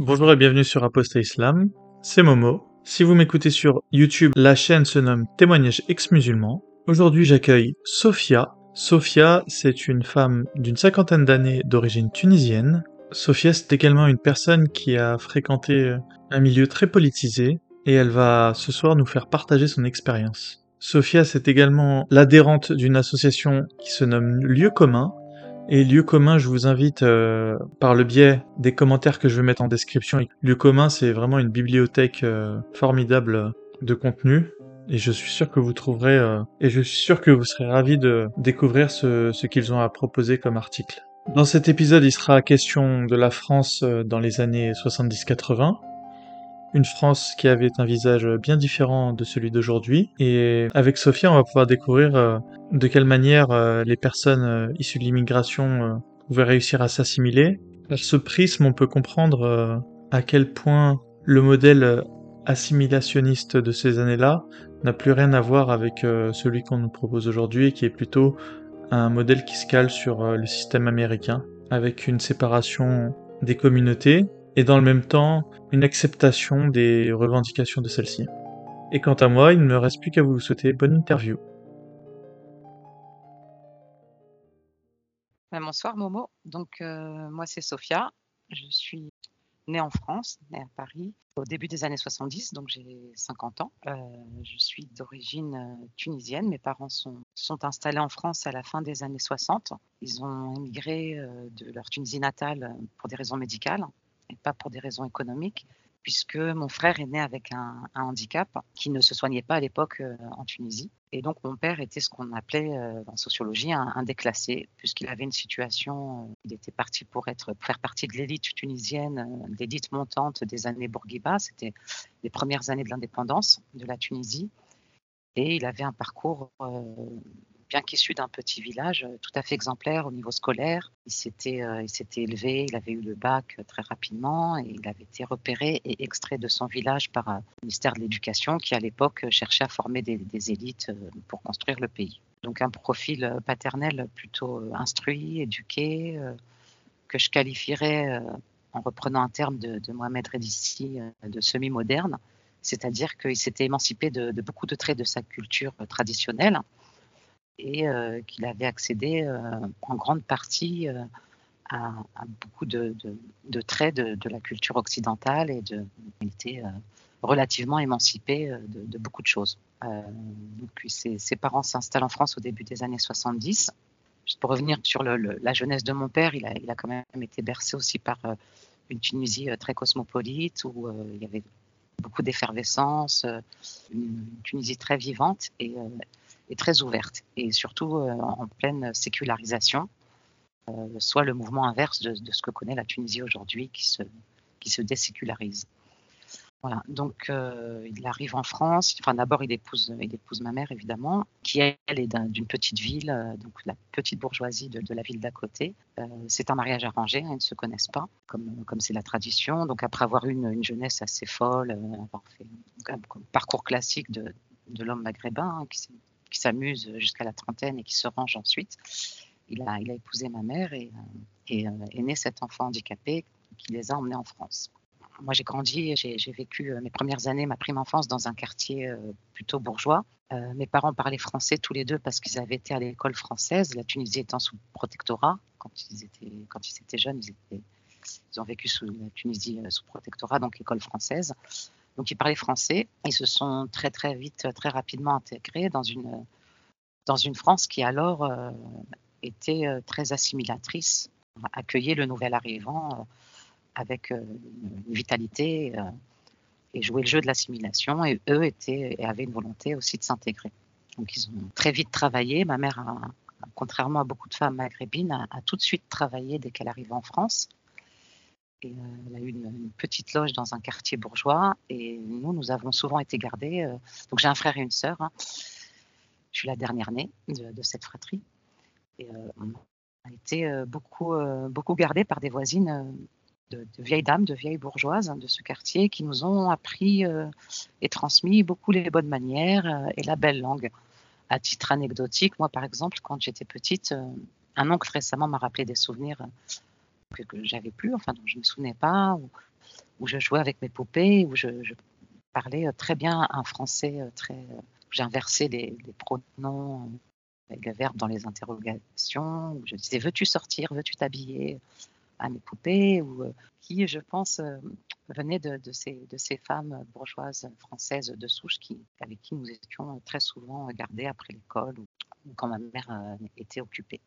Bonjour et bienvenue sur Apostat Islam, c'est Momo. Si vous m'écoutez sur YouTube, la chaîne se nomme Témoignages ex-musulmans. Aujourd'hui j'accueille Sophia. Sophia, c'est une femme d'une cinquantaine d'années d'origine tunisienne. Sophia, c'est également une personne qui a fréquenté un milieu très politisé et elle va ce soir nous faire partager son expérience. Sophia, c'est également l'adhérente d'une association qui se nomme Lieu commun et lieu commun, je vous invite euh, par le biais des commentaires que je vais mettre en description. Lieu commun, c'est vraiment une bibliothèque euh, formidable de contenu. Et je suis sûr que vous trouverez, euh, et je suis sûr que vous serez ravis de découvrir ce, ce qu'ils ont à proposer comme article. Dans cet épisode, il sera question de la France dans les années 70-80, une France qui avait un visage bien différent de celui d'aujourd'hui. Et avec Sophia, on va pouvoir découvrir euh, de quelle manière euh, les personnes euh, issues de l'immigration pouvaient réussir à s'assimiler. À ce prisme, on peut comprendre à quel point le modèle assimilationniste de ces années-là n'a plus rien à voir avec celui qu'on nous propose aujourd'hui, qui est plutôt un modèle qui se cale sur le système américain, avec une séparation des communautés, et dans le même temps une acceptation des revendications de celle-ci. Et quant à moi, il ne me reste plus qu'à vous souhaiter bonne interview. Ben, bonsoir Momo, donc euh, moi c'est Sophia, je suis née en France, née à Paris au début des années 70, donc j'ai 50 ans. Euh, je suis d'origine euh, tunisienne, mes parents sont, sont installés en France à la fin des années 60. Ils ont émigré de leur Tunisie natale pour des raisons médicales et pas pour des raisons économiques, puisque mon frère est né avec un, handicap qui ne se soignait pas à l'époque euh, en Tunisie. Et donc mon père était ce qu'on appelait euh, en sociologie un, déclassé, puisqu'il avait une situation, euh, il était parti pour être faire partie de l'élite tunisienne, l'élite montante des années Bourguiba, c'était les premières années de l'indépendance de la Tunisie. Et il avait un parcours bien qu'issu d'un petit village, euh, tout à fait exemplaire au niveau scolaire. Il s'était, euh, élevé, il avait eu le bac euh, très rapidement et il avait été repéré et extrait de son village par le ministère de l'Éducation qui, à l'époque, cherchait à former des, élites pour construire le pays. Donc un profil paternel plutôt instruit, éduqué, que je qualifierais, en reprenant un terme de, Mohamed Redissi, de semi-moderne, c'est-à-dire qu'il s'était émancipé de, de, beaucoup de traits de sa culture traditionnelle et euh, qu'il avait accédé euh, en grande partie euh, à, beaucoup de, traits de, la culture occidentale et de, il était relativement émancipé de, beaucoup de choses. ses, parents s'installent en France au début des années 70. Juste pour revenir sur la jeunesse de mon père, il a, il a, quand même été bercé aussi par une Tunisie très cosmopolite où il y avait beaucoup d'effervescence, une Tunisie très vivante et est très ouverte et surtout euh, en pleine sécularisation, euh, soit le mouvement inverse de, ce que connaît la Tunisie aujourd'hui qui se, qui se désécularise. Voilà, donc euh, il arrive en France. Enfin, d'abord, il épouse, il épouse ma mère, évidemment, qui elle est d'une petite ville, donc la petite bourgeoisie de, la ville d'à côté. c'est un mariage arrangé, hein, ils ne se connaissent pas, comme comme c'est la tradition. Donc après avoir eu une, jeunesse assez folle, avoir fait un, parcours classique de, de l'homme maghrébin, hein, qui s'est qui s'amuse jusqu'à la trentaine et qui se range ensuite. Il a, épousé ma mère et, euh, euh, est né cet enfant handicapé qui les a emmenés en France. Moi, j'ai grandi, j'ai vécu euh, mes premières années, ma prime enfance, dans un quartier plutôt bourgeois. mes parents parlaient français tous les deux parce qu'ils avaient été à l'école française, la Tunisie étant sous protectorat. Quand ils étaient, jeunes, ils ont vécu sous la Tunisie sous protectorat, donc école française. Donc ils parlaient français. Ils se sont très très vite, très rapidement intégrés dans une, dans une France qui alors euh, était euh, très assimilatrice, accueillait le nouvel arrivant euh, avec une vitalité et jouait le jeu de l'assimilation. Et eux étaient, et avaient une volonté aussi de s'intégrer. Donc ils ont très vite travaillé. Ma mère, contrairement à beaucoup de femmes maghrébines, a tout de suite travaillé dès qu'elle arrive en France. Euh, elle a eu une, petite loge dans un quartier bourgeois et nous, nous avons souvent été gardés. Euh, donc j'ai un frère et une sœur. Hein. Je suis la dernière née de, cette fratrie. Et euh, on a été beaucoup, beaucoup gardés par des voisines de, vieilles dames, de vieilles bourgeoises hein, de ce quartier qui nous ont appris et transmis beaucoup les bonnes manières et la belle langue. À titre anecdotique, moi par exemple, quand j'étais petite, un oncle récemment m'a rappelé des souvenirs que, j'avais plus, enfin dont je ne me souvenais pas, où je jouais avec mes poupées, où je, parlais très bien un français très. J'ai inversé les, pronoms avec le verbe dans les interrogations, où je disais veux-tu sortir, veux-tu t'habiller à mes poupées, ou qui, je pense, venait de, ces, de ces femmes bourgeoises françaises de souche qui, avec qui nous étions très souvent gardés après l'école ou, quand ma mère était occupée.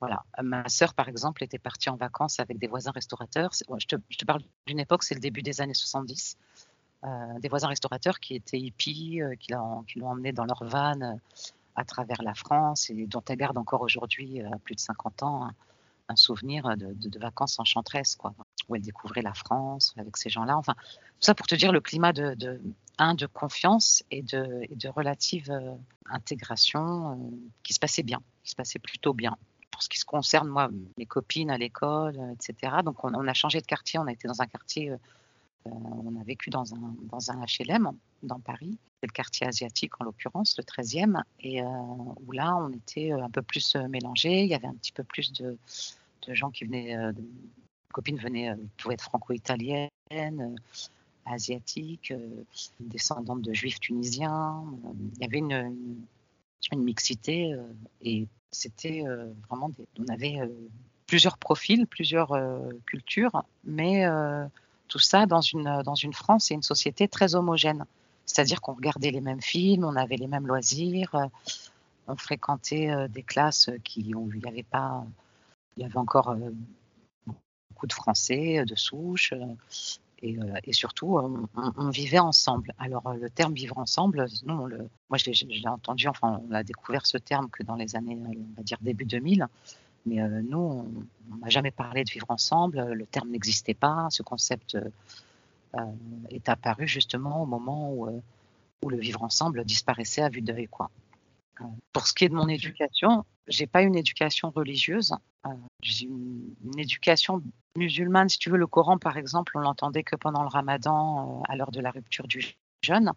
Voilà. Ma sœur, par exemple, était partie en vacances avec des voisins restaurateurs. je, te, parle d'une époque, c'est le début des années 70. Euh, des voisins restaurateurs qui étaient hippies, euh, qui l'ont emmené dans leur van euh, à travers la France et dont elle garde encore aujourd'hui, à plus de 50 ans, un, souvenir de, vacances enchanteresses, quoi, où elle découvrait la France avec ces gens-là. Enfin, tout ça pour te dire le climat de, un, de confiance et de relative intégration qui se passait bien, qui se passait plutôt bien ce qui se concerne, moi, mes copines à l'école, euh, etc. Donc, on, a changé de quartier. On a été dans un quartier, euh, euh, on a vécu dans un, dans un HLM dans Paris. C'est le quartier asiatique, en l'occurrence, le 13e. Et où là, on était un peu plus mélangés. Il y avait un petit peu plus de, de gens qui venaient, de, copines venaient, pouvaient être franco-italiennes asiatiques, descendantes de juifs tunisiens. Il y avait une mixité et c'était euh, vraiment des, on avait euh, plusieurs profils, plusieurs euh, cultures, mais tout ça dans une, dans une France et une société très homogène. C'est-à-dire qu'on regardait les mêmes films, on avait les mêmes loisirs, on fréquentait des classes qui, où il n'y avait pas, il y avait encore beaucoup de Français, de souche, et, et surtout, on, vivait ensemble. Alors, le terme vivre ensemble, non, moi, je l'ai entendu, enfin, on a découvert ce terme que dans les années, on va dire début 2000. Mais nous, on n'a jamais parlé de vivre ensemble. Le terme n'existait pas. Ce concept euh, est apparu justement au moment où, où, le vivre ensemble disparaissait à vue d'œil. Quoi. pour ce qui est de mon éducation, j'ai pas une éducation religieuse. Une, éducation musulmane, si tu veux, le Coran, par exemple, on l'entendait que pendant le ramadan, euh, à l'heure de la rupture du jeûne,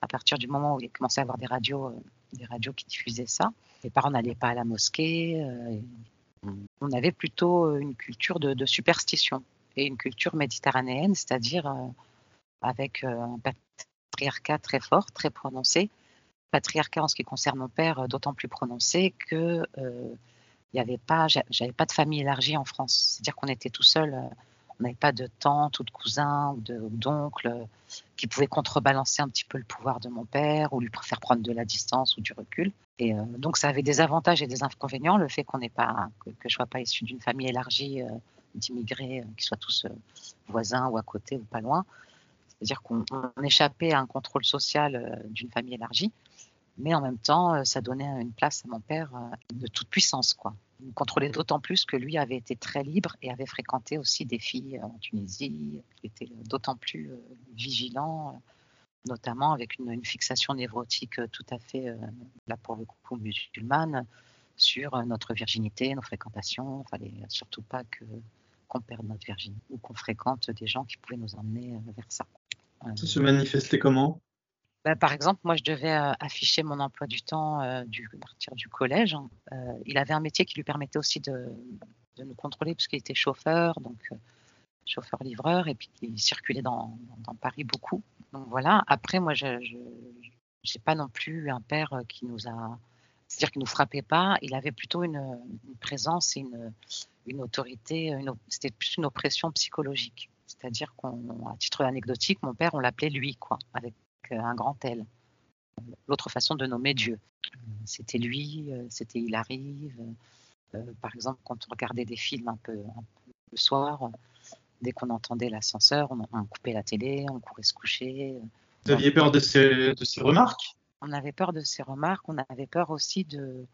à partir du moment où il commençait à avoir des radios, euh, des radios qui diffusaient ça. Les parents n'allaient pas à la mosquée. Euh, on avait plutôt une culture de, superstition et une culture méditerranéenne, c'est-à-dire avec un patriarcat très fort, très prononcé. Patriarcat en ce qui concerne mon père, d'autant plus prononcé que il y avait pas, j'avais pas de famille élargie en France. C'est-à-dire qu'on était tout seul. Euh, on n'avait pas de tante ou de cousin ou d'oncle euh, qui pouvaient contrebalancer un petit peu le pouvoir de mon père ou lui faire prendre de la distance ou du recul. Et euh, donc ça avait des avantages et des inconvénients, le fait qu'on n'ait pas, que, je je sois pas issu d'une famille élargie d'immigrés qui soient tous voisins ou à côté ou pas loin. C'est-à-dire qu'on échappait à un contrôle social d'une famille élargie mais en même temps, ça donnait une place à mon père de toute puissance, quoi. Il contrôlait d'autant plus que lui avait été très libre et avait fréquenté aussi des filles en Tunisie, Il était d'autant plus vigilant, notamment avec une, fixation névrotique tout à fait, là pour le coup, musulmane, sur notre virginité, nos fréquentations. Il ne fallait surtout pas que qu'on perde notre virginité ou qu'on fréquente des gens qui pouvaient nous emmener vers ça. Ça se manifestait comment? Bah, par exemple, moi, je devais euh, afficher mon emploi du temps euh, à partir du collège. Hein. Euh, il avait un métier qui lui permettait aussi de, nous contrôler, puisqu'il était chauffeur, donc chauffeur-livreur, et puis il circulait dans, Paris beaucoup. Donc voilà. Après, moi, je n'ai pas non plus un père qui nous a. C'est-à-dire qu'il nous frappait pas. Il avait plutôt une, présence et une, autorité. C'était plus une oppression psychologique. C'est-à-dire qu'à titre anecdotique, mon père, on l'appelait lui, quoi, avec un grand L. L'autre façon de nommer Dieu. C'était lui, euh, c'était il arrive. Euh, par exemple, quand on regardait des films un peu, le soir, dès qu'on entendait l'ascenseur, on, coupait la télé, on courait se coucher. Vous aviez peur de ces, de ces remarques? On avait peur de ces remarques, on avait peur aussi de,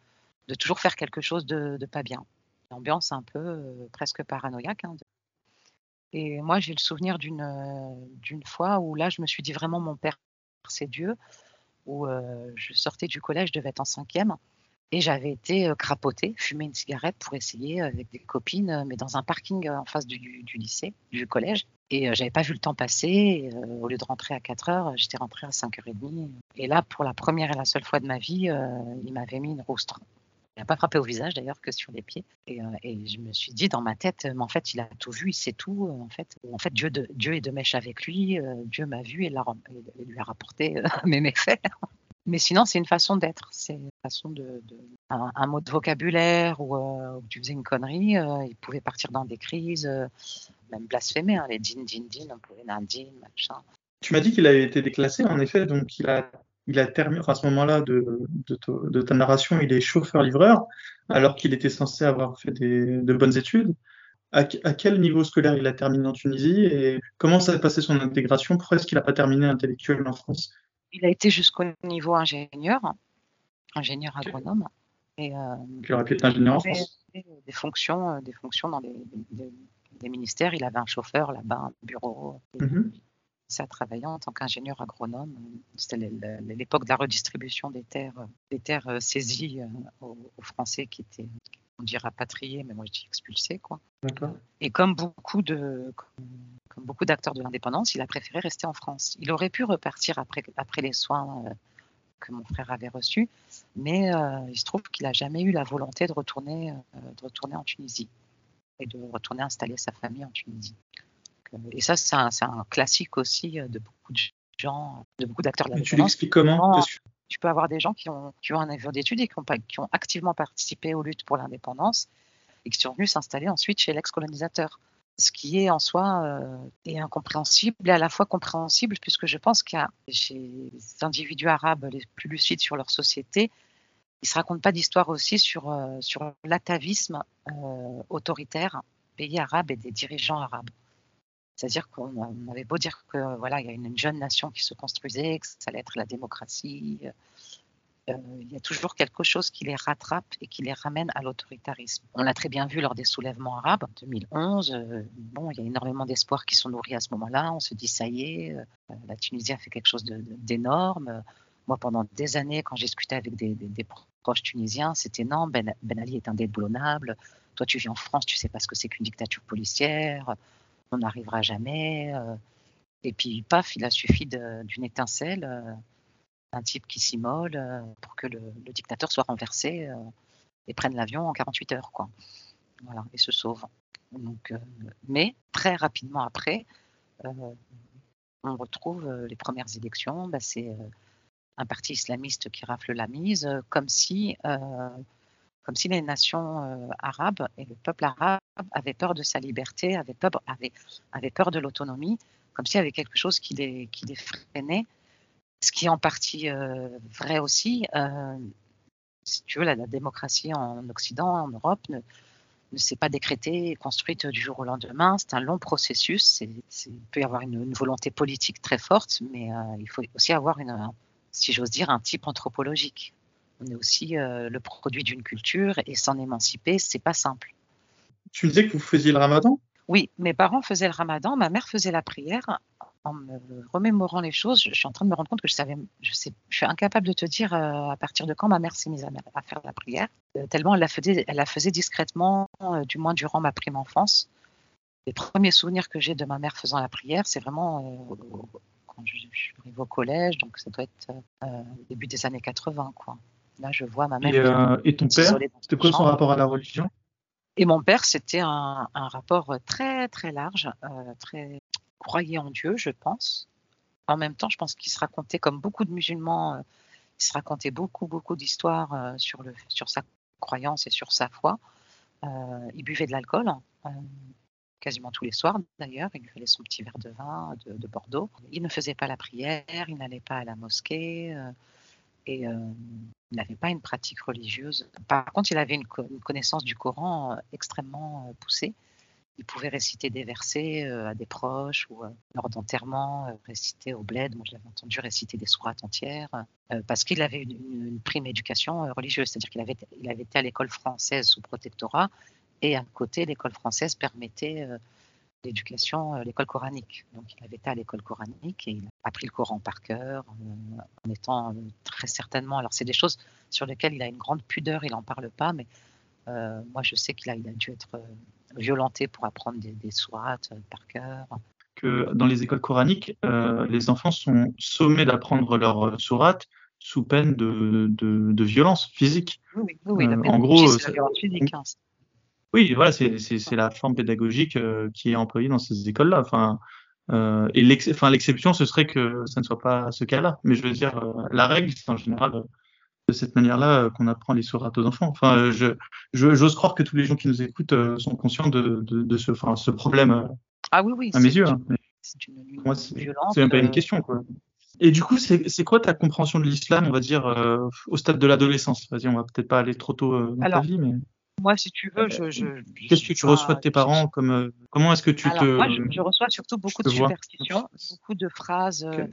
de toujours faire quelque chose de, de pas bien. L'ambiance un peu euh, presque paranoïaque. Hein, Et moi, j'ai le souvenir d'une d'une fois où là, je me suis dit vraiment mon père c'est Dieu, où euh, je sortais du collège, je devais être en cinquième, et j'avais été euh, crapotée, fumer une cigarette pour essayer avec des copines, mais dans un parking en face du, lycée, du collège. Et euh, j'avais pas vu le temps passer. au lieu de rentrer à 4 heures, j'étais rentrée à 5h30. Et là, pour la première et la seule fois de ma vie, il m'avait mis une roustre. N'a pas frappé au visage d'ailleurs que sur les pieds. Et, je me suis dit dans ma tête, mais en fait, il a tout vu, il sait tout. En fait, en fait Dieu, de, Dieu est de mèche avec lui. Dieu m'a vu et, lui a rapporté mes méfaits. Mais sinon, c'est une façon d'être. C'est une façon de. un, mot de vocabulaire où tu faisais une connerie, il pouvait partir dans des crises, même blasphémer. Hein, les din, din, din, on pouvait din, machin. Tu m'as dit qu'il avait été déclassé, en effet, donc il a il a terminé, à ce moment-là de, de, ta narration, il est chauffeur-livreur, alors qu'il était censé avoir fait des, de bonnes études. À, quel niveau scolaire il a terminé en Tunisie et comment ça a passé son intégration? Pourquoi est-ce qu'il n'a pas terminé intellectuel en France? Il a été jusqu'au niveau ingénieur, ingénieur agronome. Et, euh, il aurait pu être ingénieur en France. Des fonctions, euh, des fonctions dans des, ministères. Il avait un chauffeur là-bas, un bureau. Mhm à travailler en tant qu'ingénieur agronome. C'était l'époque de la redistribution des terres, des terres euh, saisies euh, aux, Français qui étaient, on dit rapatriés, mais moi je dis expulsés. Quoi. Et comme beaucoup de, comme, beaucoup d'acteurs de l'indépendance, il a préféré rester en France. Il aurait pu repartir après, après les soins euh, que mon frère avait reçus, mais il se trouve qu'il n'a jamais eu la volonté de retourner, de retourner en Tunisie et de retourner installer sa famille en Tunisie et ça, c'est un, classique aussi euh, de beaucoup de gens, de beaucoup d'acteurs de la Tu l'expliques comment Tu peux avoir des gens qui ont, qui ont un niveau d'études et qui ont, qui ont activement participé aux luttes pour l'indépendance et qui sont venus s'installer ensuite chez l'ex-colonisateur. Ce qui est en soi euh, est incompréhensible et à la fois compréhensible puisque je pense qu'il y a chez les individus arabes les plus lucides sur leur société, ils ne se racontent pas d'histoire aussi sur, euh, sur l'atavisme autoritaire des pays arabes et des dirigeants arabes. C'est-à-dire qu'on avait beau dire que voilà, il y a une, jeune nation qui se construisait, que ça allait être la démocratie. Euh, il y a toujours quelque chose qui les rattrape et qui les ramène à l'autoritarisme. On l'a très bien vu lors des soulèvements arabes en 2011. Euh, bon, il y a énormément d'espoirs qui sont nourris à ce moment-là. On se dit ça y est, euh, la Tunisie a fait quelque chose d'énorme. Moi, pendant des années, quand j'ai discuté avec des, proches tunisiens, c'était non, ben, ben, Ali est indéboulonnable. Toi, tu vis en France, tu sais pas ce que c'est qu'une dictature policière on n'arrivera jamais. Euh. et puis, paf, il a suffi d'une étincelle, euh, un type qui s'immole euh, pour que le, dictateur soit renversé et prenne l'avion en 48 heures, quoi. Voilà, et se sauve. Mais très rapidement après, on retrouve les premières élections. Bah, c'est un parti islamiste qui rafle la mise, comme si comme si les nations euh, arabes et le peuple arabe avaient peur de sa liberté, avaient peur, de l'autonomie, comme s'il y avait quelque chose qui les, freinait, ce qui est en partie euh, vrai aussi. Euh, si tu veux, la, démocratie en Occident, en Europe, ne, s'est pas décrétée et construite du jour au lendemain. C'est un long processus. il peut y avoir une, volonté politique très forte, mais il faut aussi avoir, une, si j'ose dire, un type anthropologique. On est aussi euh, le produit d'une culture et s'en émanciper, c'est pas simple. Tu me disais que vous faisiez le ramadan? Oui, mes parents faisaient le ramadan, ma mère faisait la prière. En me remémorant les choses, je suis en train de me rendre compte que je savais, je, sais, je suis incapable de te dire euh, à partir de quand ma mère s'est mise à, faire la prière, euh, tellement elle la faisait, elle la faisait discrètement, du moins durant ma prime enfance. Les premiers souvenirs que j'ai de ma mère faisant la prière, c'est vraiment quand je, suis arrivée au collège, donc ça doit être début des années 80, quoi. Là, je vois ma mère. Et, euh, ton père, c'était quoi son rapport à la religion? Et mon père, c'était un, rapport très, très large, euh, très croyait en Dieu, je pense. En même temps, je pense qu'il se racontait, comme beaucoup de musulmans, euh, il se racontait beaucoup, beaucoup d'histoires sur, le, sur sa croyance et sur sa foi. il buvait de l'alcool, quasiment tous les soirs d'ailleurs. Il lui fallait son petit verre de vin de, de Bordeaux. Il ne faisait pas la prière, il n'allait pas à la mosquée. Et euh, il n'avait pas une pratique religieuse. Par contre, il avait une, connaissance du Coran euh, extrêmement euh, poussée. Il pouvait réciter des versets à des proches ou lors d'enterrement, réciter au bled. Moi, je l'avais entendu réciter des sourates entières parce qu'il avait une, prime éducation religieuse. C'est-à-dire qu'il avait, il avait été à l'école française sous protectorat et à côté, l'école française permettait l'éducation, euh, l'école coranique. Donc, il avait été à l'école coranique et il a appris le Coran par cœur, euh, en étant euh, très certainement. Alors, c'est des choses sur lesquelles il a une grande pudeur, il n'en parle pas, mais moi, je sais qu'il a, il a dû être violenté pour apprendre des, des sourates par cœur. Que dans les écoles coraniques, les enfants sont sommés d'apprendre leur sourate sous peine de, de, de violence physique. Oui, oui, la en gros, c'est la violence physique. hein. Oui, voilà, c'est la forme pédagogique euh, qui est employée dans ces écoles-là. Enfin, euh, et l'exception, ce serait que ça ne soit pas ce cas-là. Mais je veux dire, euh, la règle, c'est en général euh, de cette manière-là qu'on apprend les sourates aux enfants. Enfin, je j'ose croire que tous les gens qui nous écoutent sont conscients de de, de ce enfin ce problème Ah oui, oui. à mes yeux. hein. C'est une, une c'est même pas une question, quoi. Et du coup, c'est quoi ta compréhension de l'islam, on va dire, au stade de l'adolescence? Vas-y, on va peut-être pas aller trop tôt dans ta Alors, vie, mais Moi, si tu veux, je. je, je qu'est-ce que tu pas- reçois de tes parents comme euh, comment est-ce que tu Alors, te moi, je, je reçois surtout beaucoup de superstitions, beaucoup de phrases euh,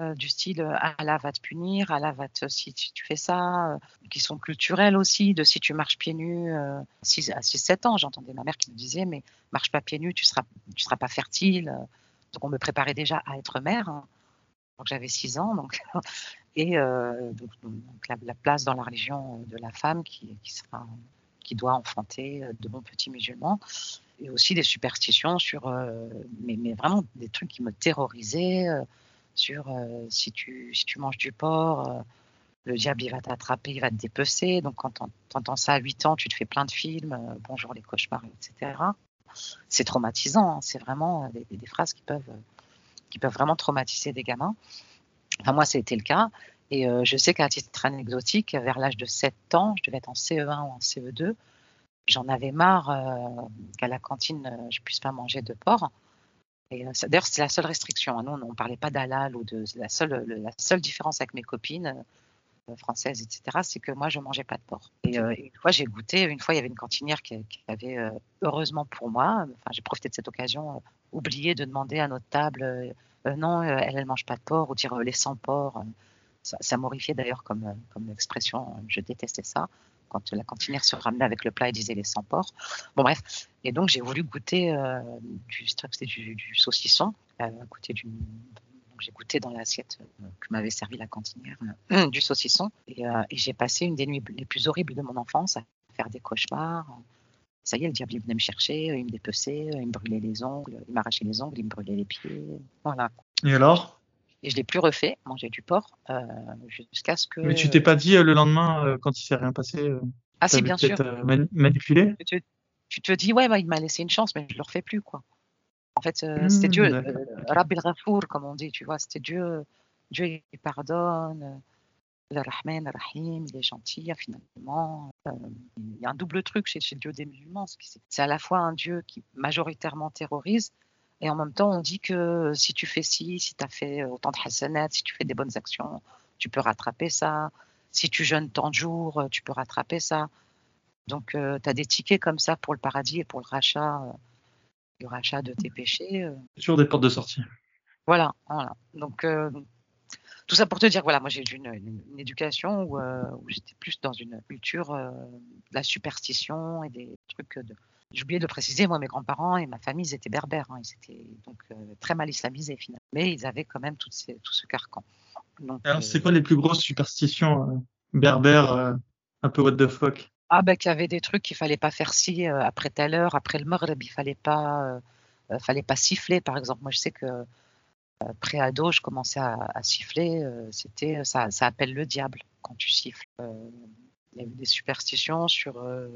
euh, du style euh, Allah va te punir, Allah va te si tu, tu fais ça, euh, qui sont culturelles aussi, de si tu marches pieds nus. euh, six- à 6-7 ans, j'entendais ma mère qui me disait Mais marche pas pieds nus, tu seras, tu seras pas fertile. euh. Donc, on me préparait déjà à être mère. hein. Donc, j'avais 6 ans. Donc, et euh, donc, donc, la, la place dans la religion euh, de la femme qui, qui sera qui doit enfanter euh, de bons petits musulmans et aussi des superstitions sur, euh, mais, mais vraiment des trucs qui me terrorisaient, euh, sur si, tu, si tu manges du porc, le diable il va t'attraper, il va te dépecer. Donc quand tu entends ça à 8 ans, tu te fais plein de films, bonjour les cauchemars, etc. C'est traumatisant, hein, c'est vraiment des, des phrases qui peuvent, qui peuvent vraiment traumatiser des gamins. Enfin, moi, c'était le cas. Et euh, je sais qu'à titre anecdotique, vers l'âge de 7 ans, je devais être en CE1 ou en CE2, j'en avais marre euh, qu'à la cantine, euh, je puisse pas manger de porc. Et d'ailleurs, c'était la seule restriction. hein. Nous, on ne parlait pas d'halal ou de c'est la seule, le- la seule différence avec mes copines françaises, etc., c'est que moi, je mangeais pas de porc. Et une fois, j'ai goûté. Une fois, il y avait une cantinière qui, avait, heureusement pour moi, enfin, j'ai profité de cette occasion, oublié de demander à notre table, non, elle, elle mange pas de porc, ou dire les sans porc. Ça, ça m'horrifiait d'ailleurs comme, euh, comme expression. Je détestais ça. Quand la cantinière se ramenait avec le plat et disait les sans porc. Bon, bref. Et donc, j'ai voulu goûter euh, du, du, du saucisson, euh, J'ai goûté dans l'assiette euh, que m'avait servi la cantinière du saucisson. Et, j'ai passé une des nuits les plus horribles de mon enfance à faire des cauchemars. Ça y est, le diable venait me chercher, il me dépeçait, il me brûlait les ongles, il m'arrachait les ongles, il me brûlait les pieds. Voilà. Et alors? Et je l'ai plus refait, manger du porc, euh, jusqu'à ce que. Mais tu t'es pas dit euh, le lendemain euh, quand il s'est rien passé Ah si, bien sûr. manipulé? Tu te, tu te dis, ouais, bah, il m'a laissé une chance, mais je le refais plus, quoi. En fait, Hmm, c'était Dieu. Rabbil Ghafour, comme on dit, tu vois, c'était Dieu. Dieu, il pardonne. Le Rahman, le Rahim, il est gentil, hein, finalement. Euh, il y a un double truc chez, chez le Dieu des musulmans. c'est à la fois un Dieu qui majoritairement terrorise, et en même temps, on dit que si tu fais ci, si tu as fait autant de hasanat, si tu fais des bonnes actions, tu peux rattraper ça. Si tu jeûnes tant de jours, euh, tu peux rattraper ça. Donc, tu as des tickets comme ça pour le paradis et pour le rachat, euh, le rachat de tes péchés. euh. Sur des portes de sortie. Voilà, voilà. Donc, euh, tout ça pour te dire, voilà, moi j'ai eu une, une- une éducation où, euh, où j'étais plus dans une culture euh, de la superstition et des trucs de. J'ai oublié de préciser, moi, mes grands-parents et ma famille, ils étaient berbères. hein, ils étaient donc euh, très mal islamisés, finalement. Mais ils avaient quand même ces- tout ce carcan. Donc, Alors, euh, c'est quoi les plus grosses superstitions euh, berbères, euh, un peu what the fuck? Ah ben qu'il y avait des trucs qu'il fallait pas faire ci euh, après telle heure, après le maghreb, il fallait pas, euh, euh, fallait pas siffler par exemple. Moi je sais que euh, pré-ado, je commençais à, à siffler, euh, c'était ça, ça appelle le diable quand tu siffles. Euh, il y avait des superstitions sur euh,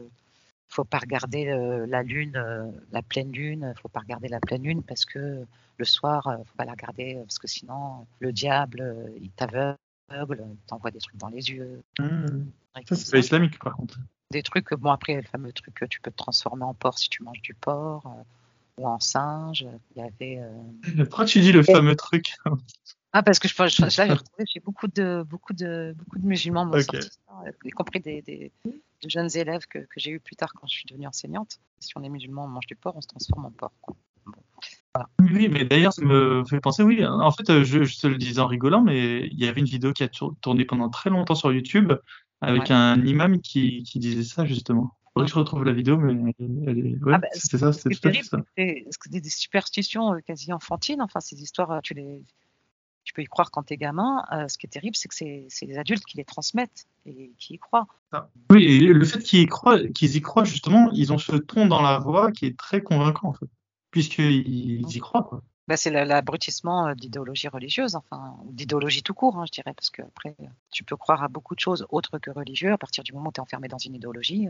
faut pas regarder euh, la lune, euh, la pleine lune, faut pas regarder la pleine lune parce que le soir, euh, faut pas la regarder euh, parce que sinon le diable euh, il t'aveugle, il t'envoie des trucs dans les yeux. Trucs Ça, c'est pas islamique, par contre. des trucs, bon après le fameux truc que tu peux te transformer en porc si tu manges du porc euh, ou en singe. Il y avait Pourquoi tu dis le fameux truc? Ah parce que je, je, retrouvé chez beaucoup de beaucoup de beaucoup de musulmans sorti y compris des, des, de jeunes élèves que, que j'ai eu plus tard quand je suis devenue enseignante. Si on est musulman, on mange du porc, on se transforme en porc. Oui, mais d'ailleurs, ça me fait penser, oui, en fait, euh, je, je te le disais en rigolant, mais il y avait une vidéo qui a tour- tourné pendant très longtemps sur YouTube avec Ouais. un imam qui, qui disait ça, justement. Faudrait que je retrouve la vidéo, mais elle est, ouais, Ah ben, c'était ça, c'était tout à fait ça. des, des superstitions euh, quasi enfantines. Enfin, ces histoires, euh, tu les tu peux y croire quand t'es gamin. Euh, ce qui est terrible, c'est que c'est les adultes qui les transmettent et qui y croient. Oui, et le fait qu'ils y croient, qu'ils y croient, justement, ils ont ce ton dans la voix qui est très convaincant, en fait. Puisqu'ils y croient, bah, c'est l'abrutissement d'idéologie religieuse, enfin, d'idéologie tout court, hein, je dirais, parce que après, tu peux croire à beaucoup de choses autres que religieux à partir du moment où tu es enfermé dans une idéologie.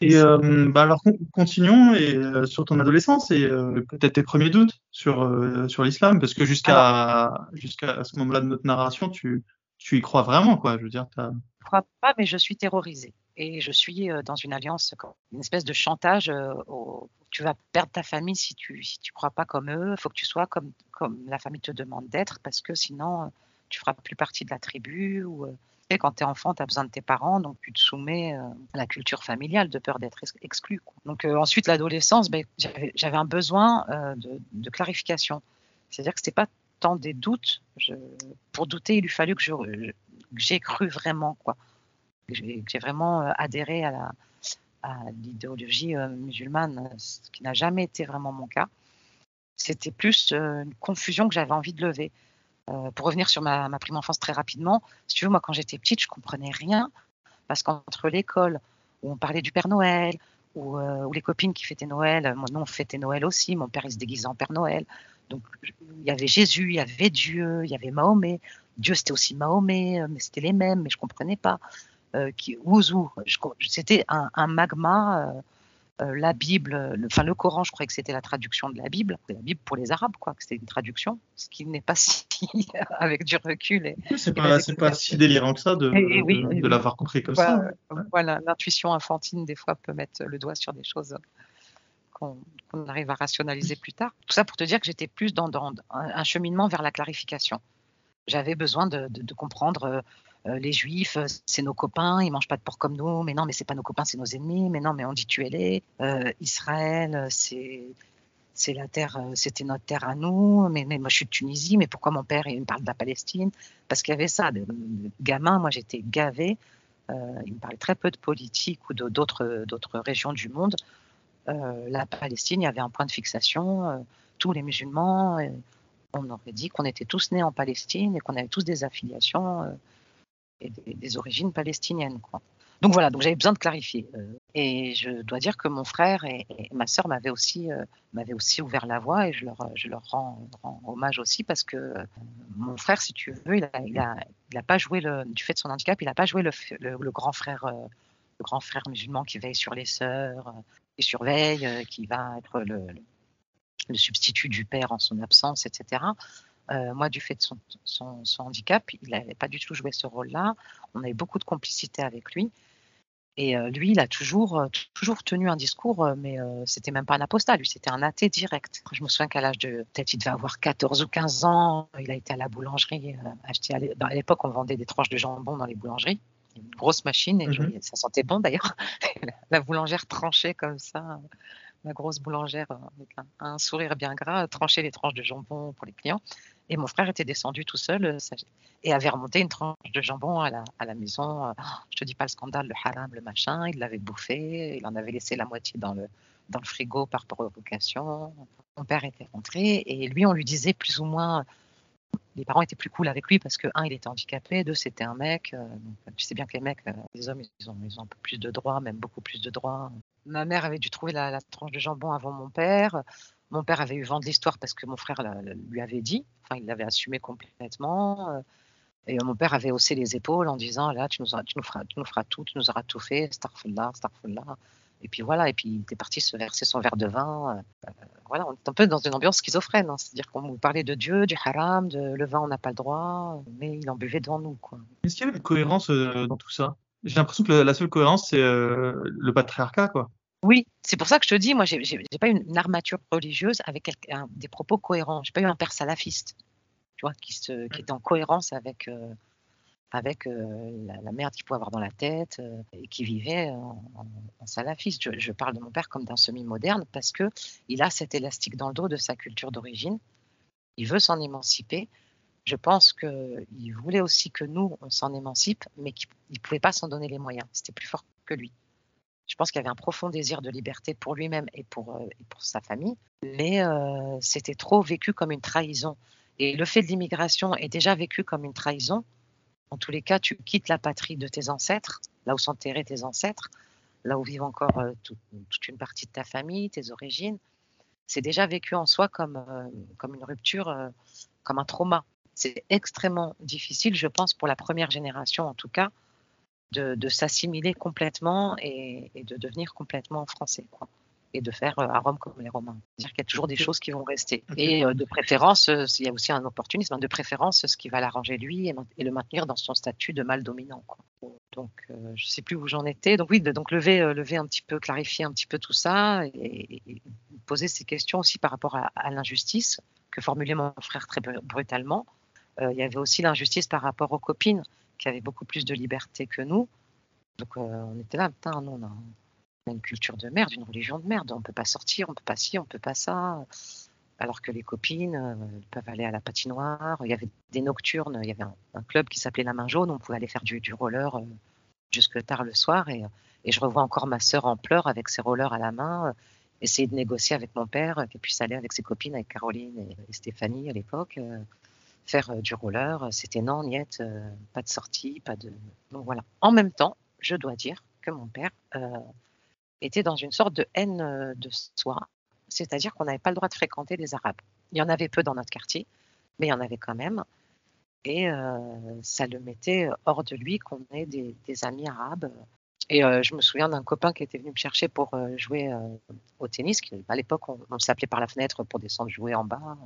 Et bah alors continuons et sur ton adolescence et peut-être tes premiers doutes sur sur l'islam parce que jusqu'à jusqu'à ce moment-là de notre narration tu tu y crois vraiment quoi je veux dire as... je crois pas mais je suis terrorisée et je suis dans une alliance une espèce de chantage au, tu vas perdre ta famille si tu si tu crois pas comme eux. Il faut que tu sois comme comme la famille te demande d'être parce que sinon tu feras plus partie de la tribu ou euh, quand tu es enfant, tu as besoin de tes parents, donc tu te soumets euh, à la culture familiale de peur d'être exclu. Donc euh, ensuite, l'adolescence, ben, j'avais un besoin de, de, clarification. C'est-à-dire que ce n'était pas tant des doutes. Pour douter, il lui fallu que j'ai cru vraiment. quoi. J'ai vraiment adhéré à l'idéologie euh, musulmane, ce qui n'a jamais été vraiment mon cas. C'était plus euh, une confusion que j'avais envie de lever. Euh, pour revenir sur ma, prime enfance très rapidement, si tu veux, moi quand j'étais petite, je comprenais rien parce qu'entre l'école où on parlait du Père Noël, ou, les copines qui fêtaient Noël, moi non, on fêtait Noël aussi, mon père il se déguisait en Père Noël. Donc il y avait Jésus, il y avait Dieu, il y avait Mahomet. Dieu c'était aussi Mahomet, mais c'était les mêmes, mais je comprenais pas. Euh, qui C'était un, magma. Euh, euh, la Bible, le, enfin le Coran, je croyais que c'était la traduction de la Bible, la Bible pour les Arabes, quoi, que c'était une traduction, ce qui n'est pas si avec du recul. Et, c'est pas, pas si délirant que ça de, de, l'avoir compris comme ça. Voilà, l'intuition infantine des fois peut mettre le doigt sur des choses qu'on arrive à rationaliser plus tard. Tout ça pour te dire que j'étais plus dans, dans, un cheminement vers la clarification. J'avais besoin de, de comprendre euh, les juifs, euh, c'est nos copains, ils mangent pas de porc comme nous, mais non, mais c'est pas nos copains, c'est nos ennemis, mais non, mais on dit tu es les. Euh, Israël, c'est c'est la terre, c'était notre terre à nous, mais, mais, moi je suis de Tunisie, mais pourquoi mon père il me parle de la Palestine? Parce qu'il y avait ça, de, gamin, moi j'étais gavé, il me parlait très peu de politique ou d'autres d'autres régions du monde. la Palestine, il y avait un point de fixation, tous les musulmans, on aurait dit qu'on était tous nés en Palestine et qu'on avait tous des affiliations des, origines palestiniennes. Quoi. Donc voilà, donc j'avais besoin de clarifier. Euh, et je dois dire que mon frère et, ma sœur m'avaient aussi, euh, aussi ouvert la voie et je leur, je leur rends, hommage aussi parce que euh, mon frère, si tu veux, il a, il a pas joué, le, du fait de son handicap, il n'a pas joué le, le, grand frère, le grand frère musulman qui veille sur les sœurs, qui surveille, qui va être le, le substitut du père en son absence, etc. Euh, moi, du fait de son, handicap, il n'avait pas du tout joué ce rôle-là. On avait beaucoup de complicité avec lui. Et euh, lui, il a toujours, euh, toujours tenu un discours, mais c'était même pas un apostat, lui, c'était un athée direct. Je me souviens qu'à l'âge de, peut-être il devait avoir 14 ou 15 ans, il a été à la boulangerie, à l'époque, on vendait des tranches de jambon dans les boulangeries, une grosse machine, et mmh ça sentait bon d'ailleurs. la boulangère tranchait comme ça, la grosse boulangère avec un, sourire bien gras, tranchait les tranches de jambon pour les clients. Et mon frère était descendu tout seul euh, et avait remonté une tranche de jambon à la, à la maison. Euh, je te dis pas le scandale, le haram, le machin. Il l'avait bouffé. Il en avait laissé la moitié dans le, dans le frigo par provocation. Mon père était rentré et lui, on lui disait plus ou moins. Les parents étaient plus cool avec lui parce que, un, il était handicapé, deux, c'était un mec. Euh, tu sais bien que les mecs, les hommes, ils ont, ils ont un peu plus de droits, même beaucoup plus de droits. Ma mère avait dû trouver la, la tranche de jambon avant mon père. Mon père avait eu vent de l'histoire parce que mon frère lui avait dit, enfin il l'avait assumé complètement. Euh, et mon père avait haussé les épaules en disant là tu nous, feras, tout, tu nous auras tout fait, starfullah, starfullah. Et puis voilà, et puis il était parti se verser son verre de vin. Euh, voilà, on est un peu dans une ambiance schizophrène, hein. c'est-à-dire qu'on vous parlait de Dieu, du haram, de le vin on n'a pas le droit, mais il en buvait devant nous. Est-ce qu'il y avait une cohérence euh, dans tout ça? J'ai l'impression que la, seule cohérence c'est le patriarcat, quoi. Oui, c'est pour ça que je te dis, moi, j'ai n'ai pas une, armature religieuse avec des propos cohérents. J'ai pas eu un père salafiste, tu vois, qui, se, était en cohérence avec, euh, euh, la, merde qu'il pouvait avoir dans la tête euh, et qui vivait en, salafiste. Je, parle de mon père comme d'un semi-moderne parce que il a cet élastique dans le dos de sa culture d'origine. Il veut s'en émanciper. Je pense qu'il voulait aussi que nous, on s'en émancipe, mais qu'il ne pouvait pas s'en donner les moyens. C'était plus fort que lui. Je pense qu'il avait un profond désir de liberté pour lui-même et pour, euh, sa famille, mais euh, c'était trop vécu comme une trahison. Et le fait de l'immigration est déjà vécu comme une trahison. En tous les cas, tu quittes la patrie de tes ancêtres, là où sont enterrés tes ancêtres, là où vivent encore euh, toute une partie de ta famille, tes origines. c'est déjà vécu en soi comme, comme une rupture, comme un trauma. C'est extrêmement difficile, je pense, pour la première génération en tout cas, de, s'assimiler complètement et, de devenir complètement français. Quoi et de faire euh, à Rome comme les Romains. C'est-à-dire qu'il y a toujours des choses qui vont rester. Et euh, de préférence, euh, il y a aussi un opportunisme, hein, de préférence ce qui va l'arranger lui et, le maintenir dans son statut de mâle dominant. Donc, je ne sais plus où j'en étais. Donc oui, donc lever, lever un petit peu, clarifier un petit peu tout ça et, poser ces questions aussi par rapport à, l'injustice que formulait mon frère très brutalement. il y avait aussi l'injustice par rapport aux copines qui avaient beaucoup plus de liberté que nous. Donc on était là, putain, non, non une culture de merde, une religion de merde. On ne peut pas sortir, on ne peut pas ci, on ne peut pas ça. Alors que les copines euh, peuvent aller à la patinoire. Il y avait des nocturnes, il y avait un, club qui s'appelait La Main Jaune. On pouvait aller faire du, roller euh, jusque tard le soir. Et, je revois encore ma sœur en pleurs avec ses rollers à la main, euh, essayer de négocier avec mon père qu'elle puisse aller avec ses copines, avec Caroline et, Stéphanie à l'époque, faire du roller. C'était non, niette, pas de sortie, pas de. Donc voilà. En même temps, je dois dire que mon père était dans une sorte de haine euh, de soi, c'est-à-dire qu'on n'avait pas le droit de fréquenter les Arabes. Il y en avait peu dans notre quartier, mais il y en avait quand même. Et euh, ça le mettait hors de lui qu'on ait des, amis arabes. Et euh, je me souviens d'un copain qui était venu me chercher pour jouer au tennis. à l'époque, on, s'appelait par la fenêtre pour descendre jouer en bas.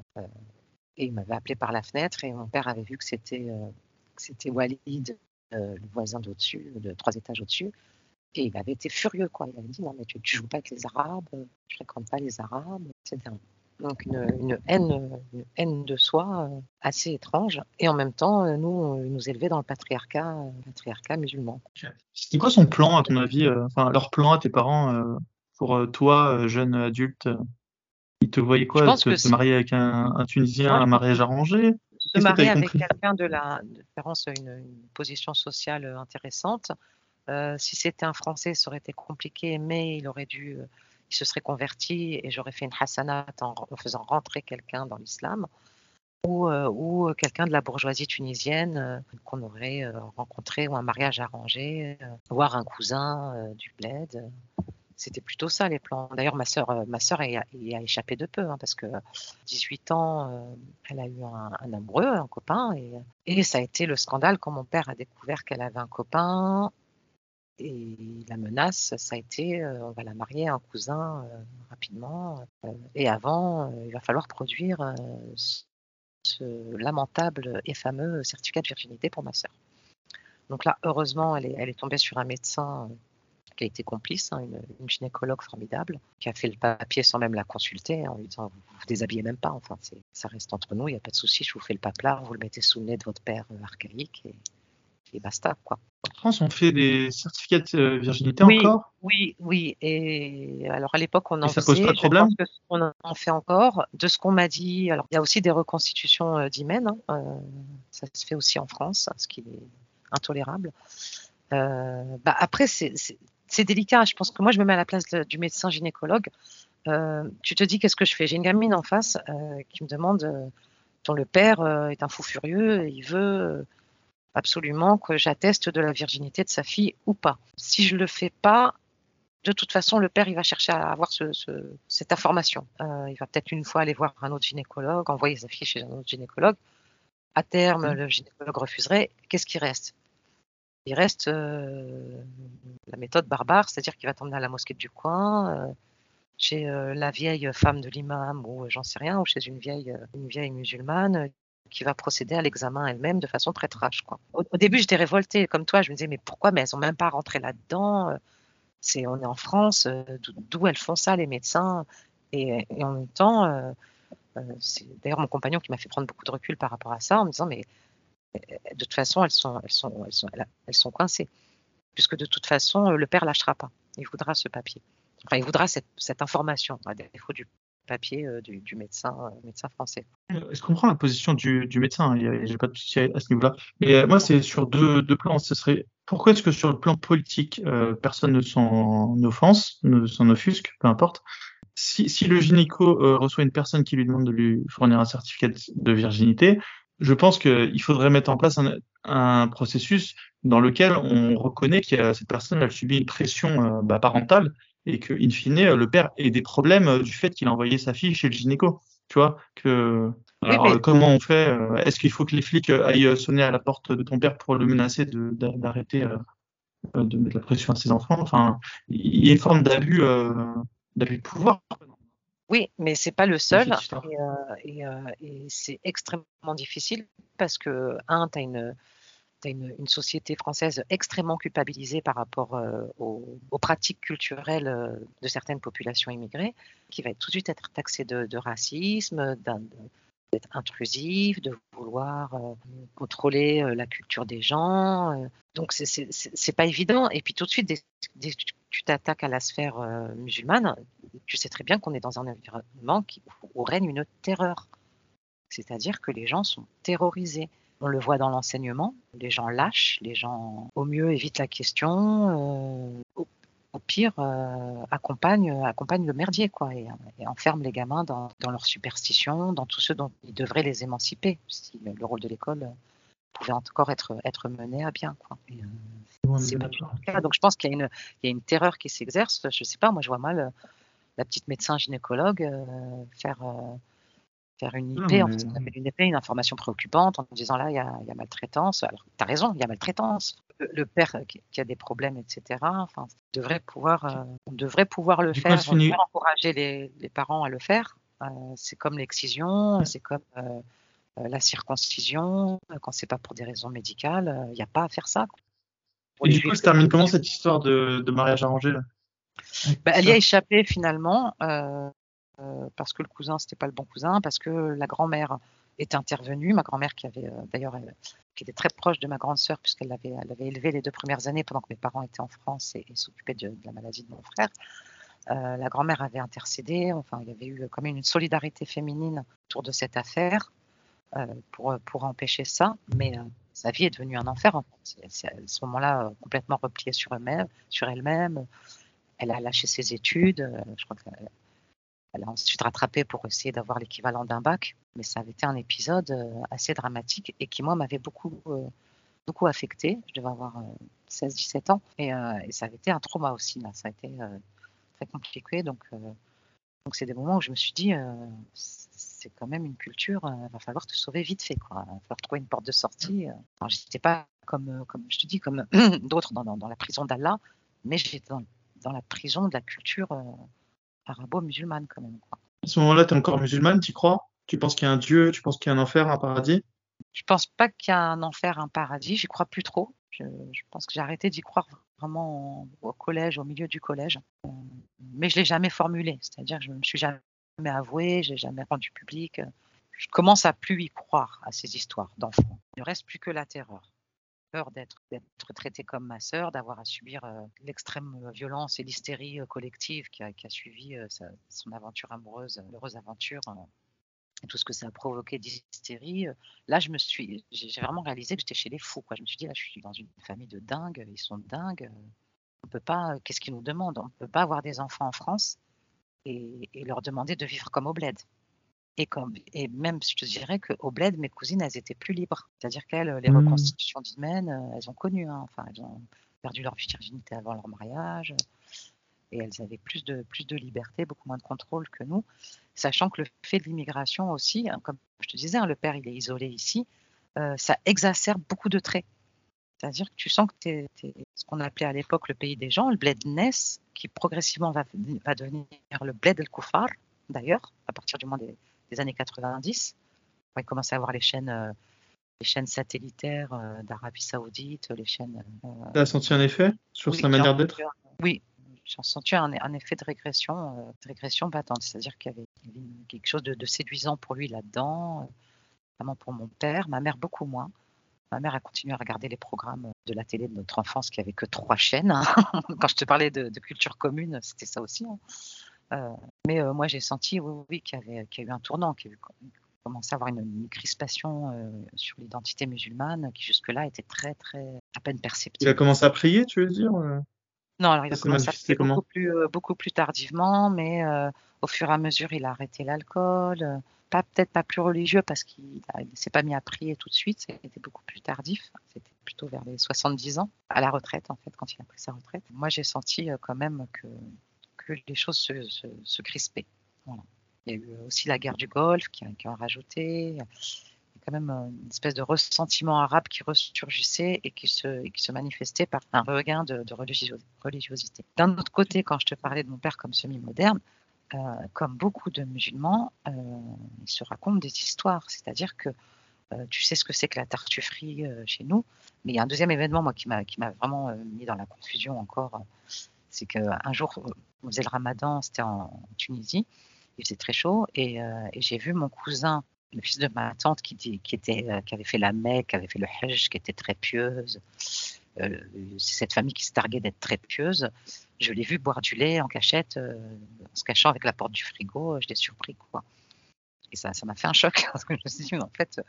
Et il m'avait appelé par la fenêtre et mon père avait vu que c'était c'était Walid, le voisin d'au-dessus, de trois étages au-dessus. Et il avait été furieux, quoi. Il avait dit non, mais tu, joues pas avec les Arabes, tu fréquentes pas les Arabes, etc. Donc une, haine, une haine de soi euh, assez étrange. Et en même temps, euh, nous, nous élevait dans le patriarcat, euh, patriarcat musulman. C'était quoi son plan, à ton avis Enfin, leur plan à tes parents pour toi, jeune adulte Ils te voyaient quoi se, se marier avec un, Tunisien, un mariage arrangé? Se marier avec quelqu'un de la, de une, une position sociale intéressante, euh, si c'était un Français, ça aurait été compliqué, mais il aurait dû, euh, il se serait converti et j'aurais fait une hasanat en, faisant rentrer quelqu'un dans l'islam ou, euh, ou quelqu'un de la bourgeoisie tunisienne qu'on aurait rencontré ou un mariage arrangé, voire un cousin du bled. C'était plutôt ça les plans. D'ailleurs, ma sœur, ma sœur y, a, échappé de peu, hein, parce que 18 ans, elle a eu un, amoureux, un copain, et, et, ça a été le scandale quand mon père a découvert qu'elle avait un copain. Et la menace, ça a été, euh, on va la marier à un cousin euh, rapidement. Euh, et avant, il va falloir produire ce lamentable et fameux certificat de virginité pour ma sœur. Donc là, heureusement, elle est, elle est tombée sur un médecin qui a été complice, hein, une, gynécologue formidable, qui a fait le papier sans même la consulter, en lui disant vous vous déshabillez même pas, enfin ça reste entre nous, il n'y a pas de souci, je vous fais le paplard, vous le mettez sous le nez de votre père archaïque et, et basta quoi. En France, on fait des certificats de euh, virginité encore? Oui, oui. Et alors à l'époque, on en ça faisait. Pose pas de problème? on en fait encore. De ce qu'on m'a dit, alors il y a aussi des reconstitutions euh, d'hymen. Hein, euh, ça se fait aussi en France, ce qui est intolérable. bah après, c'est délicat. Je pense que moi, je me mets à la place du médecin gynécologue. tu te dis qu'est-ce que je fais? J'ai une gamine en face qui me demande dont le père est un fou furieux, il veut absolument que j'atteste de la virginité de sa fille ou pas. Si je le fais pas, de toute façon, le père, il va chercher à avoir cette information. Euh, il va peut-être une fois aller voir un autre gynécologue, envoyer sa fille chez un autre gynécologue. À terme, mmh. le gynécologue refuserait. Qu'est-ce qui reste? Il reste euh, la méthode barbare, c'est-à-dire qu'il va t'emmener à la mosquée du coin, euh, chez la vieille femme de l'imam ou j'en sais rien, ou chez une vieille, musulmane qui va procéder à l'examen elle-même de façon très trash. Au, début, j'étais révoltée comme toi. Je me disais, mais pourquoi? Mais elles sont même pas rentrées là-dedans. Euh, on est en France. Euh, d'où elles font ça, les médecins? Et, en même temps, euh, c'est d'ailleurs mon compagnon qui m'a fait prendre beaucoup de recul par rapport à ça, en me disant, mais de toute façon, elles sont, elles sont, elles sont, elles sont coincées, puisque de toute façon, le père lâchera pas. Il voudra ce papier. Enfin, il voudra cette, information, à défaut du papier euh, du, médecin, euh, médecin français. Euh, je comprends la position du, médecin, hein, j'ai pas de souci à, ce niveau-là. Mais moi, c'est sur deux, plans. Ce serait pourquoi est-ce que sur le plan politique, personne ne s'en offense, ne s'en offusque, peu importe? Si, si le gynéco reçoit une personne qui lui demande de lui fournir un certificat de virginité, je pense qu'il faudrait mettre en place un, un, processus dans lequel on reconnaît que cette personne a subi une pression bah, parentale et que, in fine, le père ait des problèmes du fait qu'il a envoyé sa fille chez le gynéco. Tu vois, que. Alors, comment on fait Est-ce qu'il faut que les flics aillent sonner à la porte de ton père pour le menacer d'arrêter de, mettre la pression à ses enfants? Enfin, il y a une forme d'abus d'abus de pouvoir. Oui, mais c'est pas le seul. Et, et c'est extrêmement difficile parce que, un, tu as une une, une, société française extrêmement culpabilisée par rapport euh, aux, pratiques culturelles euh, de certaines populations immigrées, qui va tout de suite être taxée de, racisme, d'être intrusif, de vouloir euh, contrôler la culture des gens. donc c'est pas évident. Et puis tout de suite, dès, que tu t'attaques à la sphère musulmane, tu sais très bien qu'on est dans un environnement qui, où règne une terreur. C'est-à-dire que les gens sont terrorisés. On le voit dans l'enseignement, les gens lâchent, les gens au mieux évitent la question, euh, au, pire euh, accompagnent, le merdier quoi, et, enferment les gamins dans, leur superstition, dans tout ce dont ils devraient les émanciper, si le, rôle de l'école pouvait encore être, être mené à bien. Quoi. Euh, Donc je pense qu'il y, y, a une terreur qui s'exerce. Je sais pas, moi je vois mal la petite médecin gynécologue faire faire une IP, en fait, une IP, une information préoccupante en disant là, il y a, y a maltraitance. Alors, tu as raison, il y a maltraitance. Le, père qui, a des problèmes, etc. Enfin, devrait pouvoir, euh, on devrait pouvoir le faire, encourager les, les, parents à le faire. Euh, c'est comme l'excision, c'est comme euh, la circoncision. Quand c'est pas pour des raisons médicales, il n'y a pas à faire ça. Et du coup, se termine comment cette histoire de, de mariage arrangé là? Bah, elle y a échappé finalement. Euh, parce que le cousin, c'était pas le bon cousin, parce que la grand-mère est intervenue, ma grand-mère qui avait euh, d'ailleurs qui était très proche de ma grande sœur puisqu'elle l'avait elle avait élevé les deux premières années pendant que mes parents étaient en France et, s'occupaient de, la maladie de mon frère. Euh, la grand-mère avait intercédé, enfin il y avait eu quand même une solidarité féminine autour de cette affaire pour, pour empêcher ça, mais sa vie est devenue un enfer. En fait. à ce moment-là complètement repliée sur elle-même, sur elle-même. Elle a lâché ses études. je crois que elle a ensuite rattrapé pour essayer d'avoir l'équivalent d'un bac, mais ça avait été un épisode euh, assez dramatique et qui, moi, m'avait beaucoup, euh, beaucoup affecté. Je devais avoir 16-17 euh, ans et, ça avait été un trauma aussi. Là. Ça a été très compliqué. Donc, donc c'est des moments où je me suis dit, c'est quand même une culture, il va falloir te sauver vite fait. Quoi. Il va falloir trouver une porte de sortie. Alors, j'étais pas comme, comme je te dis, comme d'autres dans, dans, la prison d'Allah, mais j'étais dans, dans, la prison de la culture arabo-musulmane quand même. À ce moment-là, tu es encore musulmane, tu crois? Tu penses qu'il y a un Dieu Tu penses qu'il y a un enfer, un paradis? Je pense pas qu'il y a un enfer, un paradis. J'y crois plus trop. Je, pense que j'ai arrêté d'y croire vraiment au collège, au milieu du collège. Euh, mais je l'ai jamais formulé. C'est-à-dire que je me suis jamais avoué, je l'ai jamais rendu public. Je commence à plus y croire à ces histoires d'enfants. Il ne reste plus que la terreur peur d'être traitée comme ma sœur, d'avoir à subir euh, l'extrême violence et l'hystérie euh, collective qui a, suivi son aventure amoureuse, l'heureuse aventure, tout ce que ça a provoqué d'hystérie. Là, je me suis, j'ai vraiment réalisé que j'étais chez les fous. Quoi. Je me suis dit, là, je suis dans une famille de dingues, ils sont dingues. On peut pas, qu'est-ce qu'ils nous demandent? On ne peut pas avoir des enfants en France et, et leur demander de vivre comme au bled. Et, comme, et même, je te dirais qu'au bled, mes cousines, elles étaient plus libres. C'est-à-dire qu'elles, les mmh. reconstitutions d'hymen, euh, elles ont connu. Hein. Enfin, elles ont perdu leur virginité avant leur mariage. Et elles avaient plus de, plus de liberté, beaucoup moins de contrôle que nous. Sachant que le fait de l'immigration aussi, hein, comme je te disais, hein, le père, il est isolé ici, euh, ça exacerbe beaucoup de traits. C'est-à-dire que tu sens que tu es, ce qu'on appelait à l'époque le pays des gens, le bled Ness, qui progressivement va, va devenir le bled el Koufar, d'ailleurs, à partir du moment des, des années 90. On commençait à voir les chaînes, euh, les chaînes satellitaires euh, d'Arabie Saoudite, les chaînes. Euh, tu as senti un effet sur sa manière d'être? Oui, j'ai senti un, effet de régression, de régression battante. C'est-à-dire qu'il y avait, quelque chose de, séduisant pour lui là-dedans, notamment pour mon père, ma mère beaucoup moins. Ma mère a continué à regarder les programmes de la télé de notre enfance qui avait que trois chaînes. Hein. Quand je te parlais de, culture commune, c'était ça aussi. Hein. Euh, mais euh, moi, j'ai senti, oui, qu'il y, a eu un tournant, qu'il y a commencé à avoir une, crispation euh, sur l'identité musulmane qui jusque-là était très, très à peine perceptible. Il a commencé à prier, tu veux dire Non, alors il a commencé à beaucoup plus, beaucoup plus tardivement, mais au fur et à mesure, il a arrêté l'alcool. pas peut-être pas plus religieux parce qu'il ne s'est pas mis à prier tout de suite, c'était beaucoup plus tardif, c'était plutôt vers les 70 ans, à la retraite en fait, quand il a pris sa retraite. Moi j'ai senti quand même que que les choses se, se, crispaient. Il y a eu aussi la guerre du Golfe qui a rajouté. Quand même une espèce de ressentiment arabe qui ressurgissait et qui se, manifestait par un regain de, religiosité. D'un autre côté, quand je te parlais de mon père comme semi-moderne, euh, comme beaucoup de musulmans, euh, ils se racontent des histoires. C'est-à-dire que euh, tu sais ce que c'est que la tartufferie chez nous. Mais il y a un deuxième événement, moi, qui m'a vraiment mis dans la confusion encore. c'est qu'un jour, on faisait le ramadan, c'était en Tunisie, il faisait très chaud, et j'ai vu mon cousin, le fils de ma tante, qui, était, qui avait fait la Mecque, qui avait fait le Hajj, qui était très pieuse. c'est cette famille qui se targuait d'être très pieuse je l'ai vu boire du lait en cachette, euh, en se cachant avec la porte du frigo. Euh, je l'ai surpris, quoi. Et ça, ça m'a fait un choc parce que je me suis dit, en fait,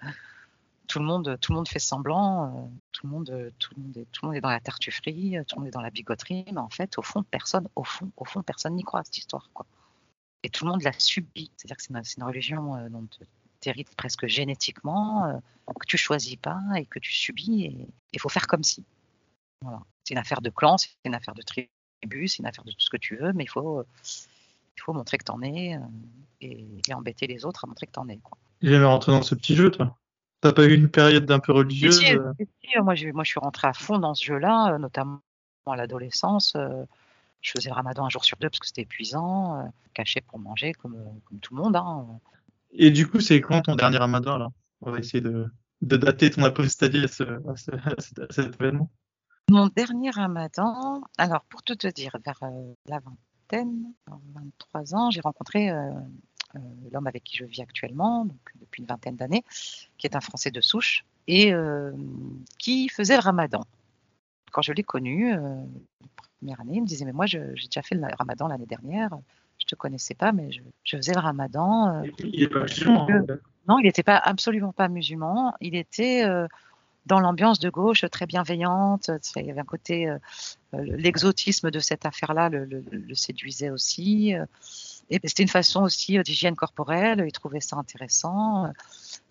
tout le monde, tout le monde fait semblant, euh, tout le monde, tout le monde, est, tout le monde est dans la tartufferie, tout le monde est dans la bigoterie, mais en fait, au fond, personne, au fond, au fond, personne n'y croit à cette histoire, quoi. Et tout le monde l'a subi. C'est-à-dire que c'est une, une, religion dont tu hérites presque génétiquement, que tu choisis pas et que tu subis. Et il faut faire comme si. Voilà. C'est une affaire de clan, c'est une affaire de tribu c'est une affaire de tout ce que tu veux, mais il faut, il faut montrer que t'en es euh, et, embêter les autres à montrer que t'en es. Quoi. Jamais rentré dans ce petit jeu, toi T'as pas eu une période d'un peu religieuse euh moi, moi, je suis rentré à fond dans ce jeu-là, euh, notamment à l'adolescence. Je faisais le ramadan un jour sur deux parce que c'était épuisant, caché pour manger comme, comme tout le monde. Hein. Et du coup, c'est quand ton dernier ramadan là? On va essayer de, de dater ton apostasie à, ce, à cet événement. Mon dernier ramadan, alors pour tout te dire, vers euh, la vingtaine, 23 ans, j'ai rencontré euh, euh, l'homme avec qui je vis actuellement, donc depuis une vingtaine d'années, qui est un Français de souche et qui faisait le ramadan. Quand je l'ai connu, première année, il me disait Mais moi, j'ai déjà fait le ramadan l'année dernière, je ne te connaissais pas, mais je, faisais le ramadan. il n'est pas musulman. Hein. Non, il n'était pas absolument pas musulman. Il était dans l'ambiance de gauche très bienveillante. Il y avait un côté, euh, euh, l'exotisme de cette affaire-là le, le, séduisait aussi. Et c'était une façon aussi euh, d'hygiène corporelle. Il trouvait ça intéressant,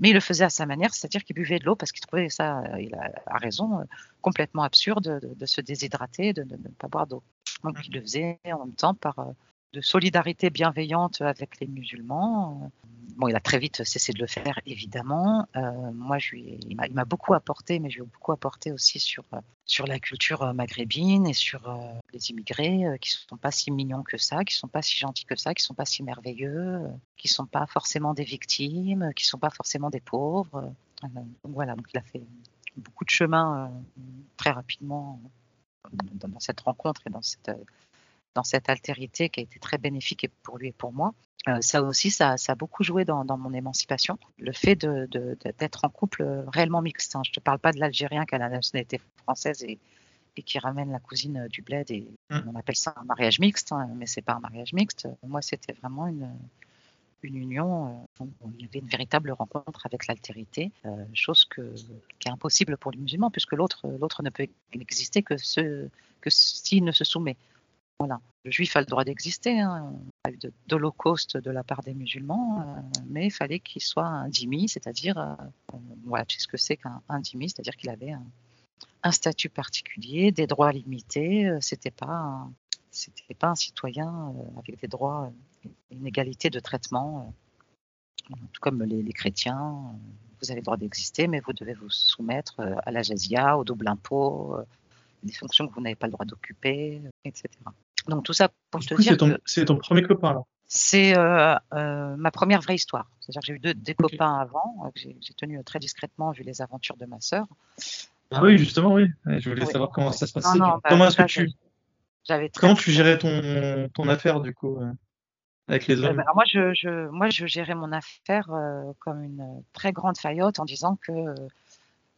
mais il le faisait à sa manière, c'est-à-dire qu'il buvait de l'eau parce qu'il trouvait ça, il a, raison, complètement absurde de, se déshydrater, de, de ne pas boire d'eau. Donc il le faisait en même temps par de solidarité bienveillante avec les musulmans. Bon, il a très vite cessé de le faire, évidemment. Euh, moi, je lui, il m'a beaucoup apporté, mais je lui ai beaucoup apporté aussi sur, sur la culture maghrébine et sur euh, les immigrés euh, qui ne sont pas si mignons que ça, qui ne sont pas si gentils que ça, qui ne sont pas si merveilleux, qui ne sont pas forcément des victimes, qui ne sont pas forcément des pauvres. donc voilà, donc il a fait beaucoup de chemin très rapidement dans cette rencontre et dans cette dans cette altérité qui a été très bénéfique pour lui et pour moi. Euh, ça aussi, ça, ça, a beaucoup joué dans, dans mon émancipation. Le fait d'être de, de, en couple réellement mixte. Hein. Je ne te parle pas de l'Algérien qui a la nationalité française et, et, qui ramène la cousine du bled. Et mmh. On appelle ça un mariage mixte, hein, mais c'est pas un mariage mixte. Moi, c'était vraiment une, une union euh, où il y avait une véritable rencontre avec l'altérité, euh, chose que, qui est impossible pour les musulmans, puisque l'autre ne peut exister que, ce, que s'il ne se soumet. Voilà. Le juif a le droit d'exister, hein. pas eu d'holocauste de, la part des musulmans, euh, mais il fallait qu'il soit un dhimmi, c'est-à-dire, euh, voilà, tu sais ce que c'est qu'un dhimmi, c'est-à-dire qu'il avait un, statut particulier, des droits limités, euh, c'était pas c'était pas un citoyen avec des droits, une égalité de traitement, tout comme les, les chrétiens. vous avez le droit d'exister, mais vous devez vous soumettre à la jazia, au double impôt, des fonctions que vous n'avez pas le droit d'occuper, etc. Donc tout ça pour te dire. C'est ton, premier copain là. C'est euh, euh, ma première vraie histoire. C'est-à-dire que j'ai eu deux, des copains avant, euh, que j'ai tenu très discrètement vu les aventures de ma sœur. Ah oui, justement, oui. Je voulais savoir comment ça se passait. Bah, comment est-ce que tu. Comment tu gérais ton, ton affaire du coup avec les hommes? moi, je, je, moi, je gérais mon affaire comme une très grande faillotte en disant que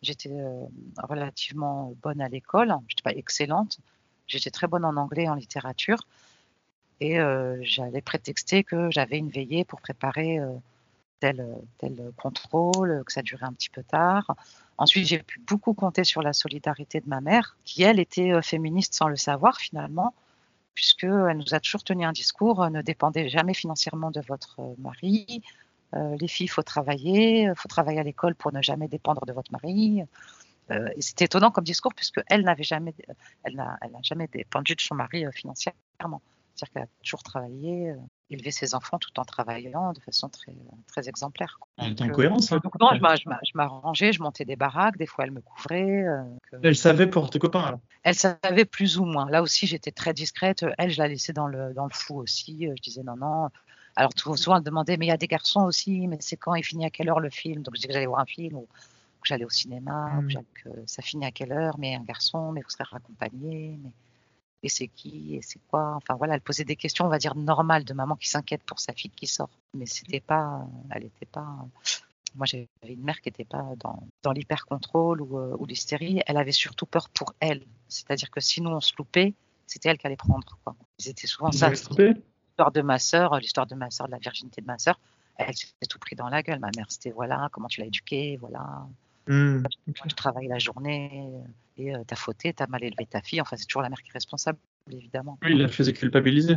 j'étais relativement bonne à l'école. Je n'étais pas excellente, J'étais très bonne en anglais en littérature. Et euh, j'allais prétexter que j'avais une veillée pour préparer euh, tel, tel contrôle, que ça durait un petit peu tard. Ensuite, j'ai pu beaucoup compter sur la solidarité de ma mère, qui, elle, était euh, féministe sans le savoir finalement, puisqu'elle nous a toujours tenu un discours, ne dépendez jamais financièrement de votre mari. les filles, il faut travailler, il faut travailler à l'école pour ne jamais dépendre de votre mari. Euh, et c'était étonnant comme discours puisque elle n'avait jamais, elle n'a, jamais dépendu de son mari euh, financièrement. C'est-à-dire qu'elle a toujours travaillé, élevé ses enfants tout en travaillant de façon très, très exemplaire. En cohérence. Hein. non, je m'arrangeais, je montais des baraques, des fois elle me couvrait. Elle savait pour tes copains alors Elle savait plus ou moins. Là aussi, j'étais très discrète. Elle, je la laissais dans le, dans le fou aussi. Je disais non, non. Alors souvent, elle demandait, mais il y a des garçons aussi, mais c'est quand il finit à quelle heure le film? Donc je disais que j'allais voir un film ou que j'allais au cinéma, mmh. que ça finit à quelle heure, mais un garçon, mais vous serez raccompagné. Mais et c'est qui et c'est quoi. Enfin voilà, elle posait des questions, on va dire normales de maman qui s'inquiète pour sa fille qui sort. Mais c'était pas, elle n'était pas. Moi, j'avais une mère qui n'était pas dans, dans l'hyper contrôle ou, euh, ou l'hystérie. Elle avait surtout peur pour elle. C'est-à-dire que si nous on se loupait, c'était elle qui allait prendre. Quoi. C'était souvent ça. L'histoire de ma sœur, l'histoire de ma sœur, de la virginité de ma sœur, elle s'est tout pris dans la gueule. Ma mère, c'était voilà, comment tu l'as éduquée, voilà. Mmh, tu travailles la journée et euh, t'as fauté, t'as mal élevé ta fille. Enfin, c'est toujours la mère qui est responsable, évidemment. Oui, il la faisait culpabiliser.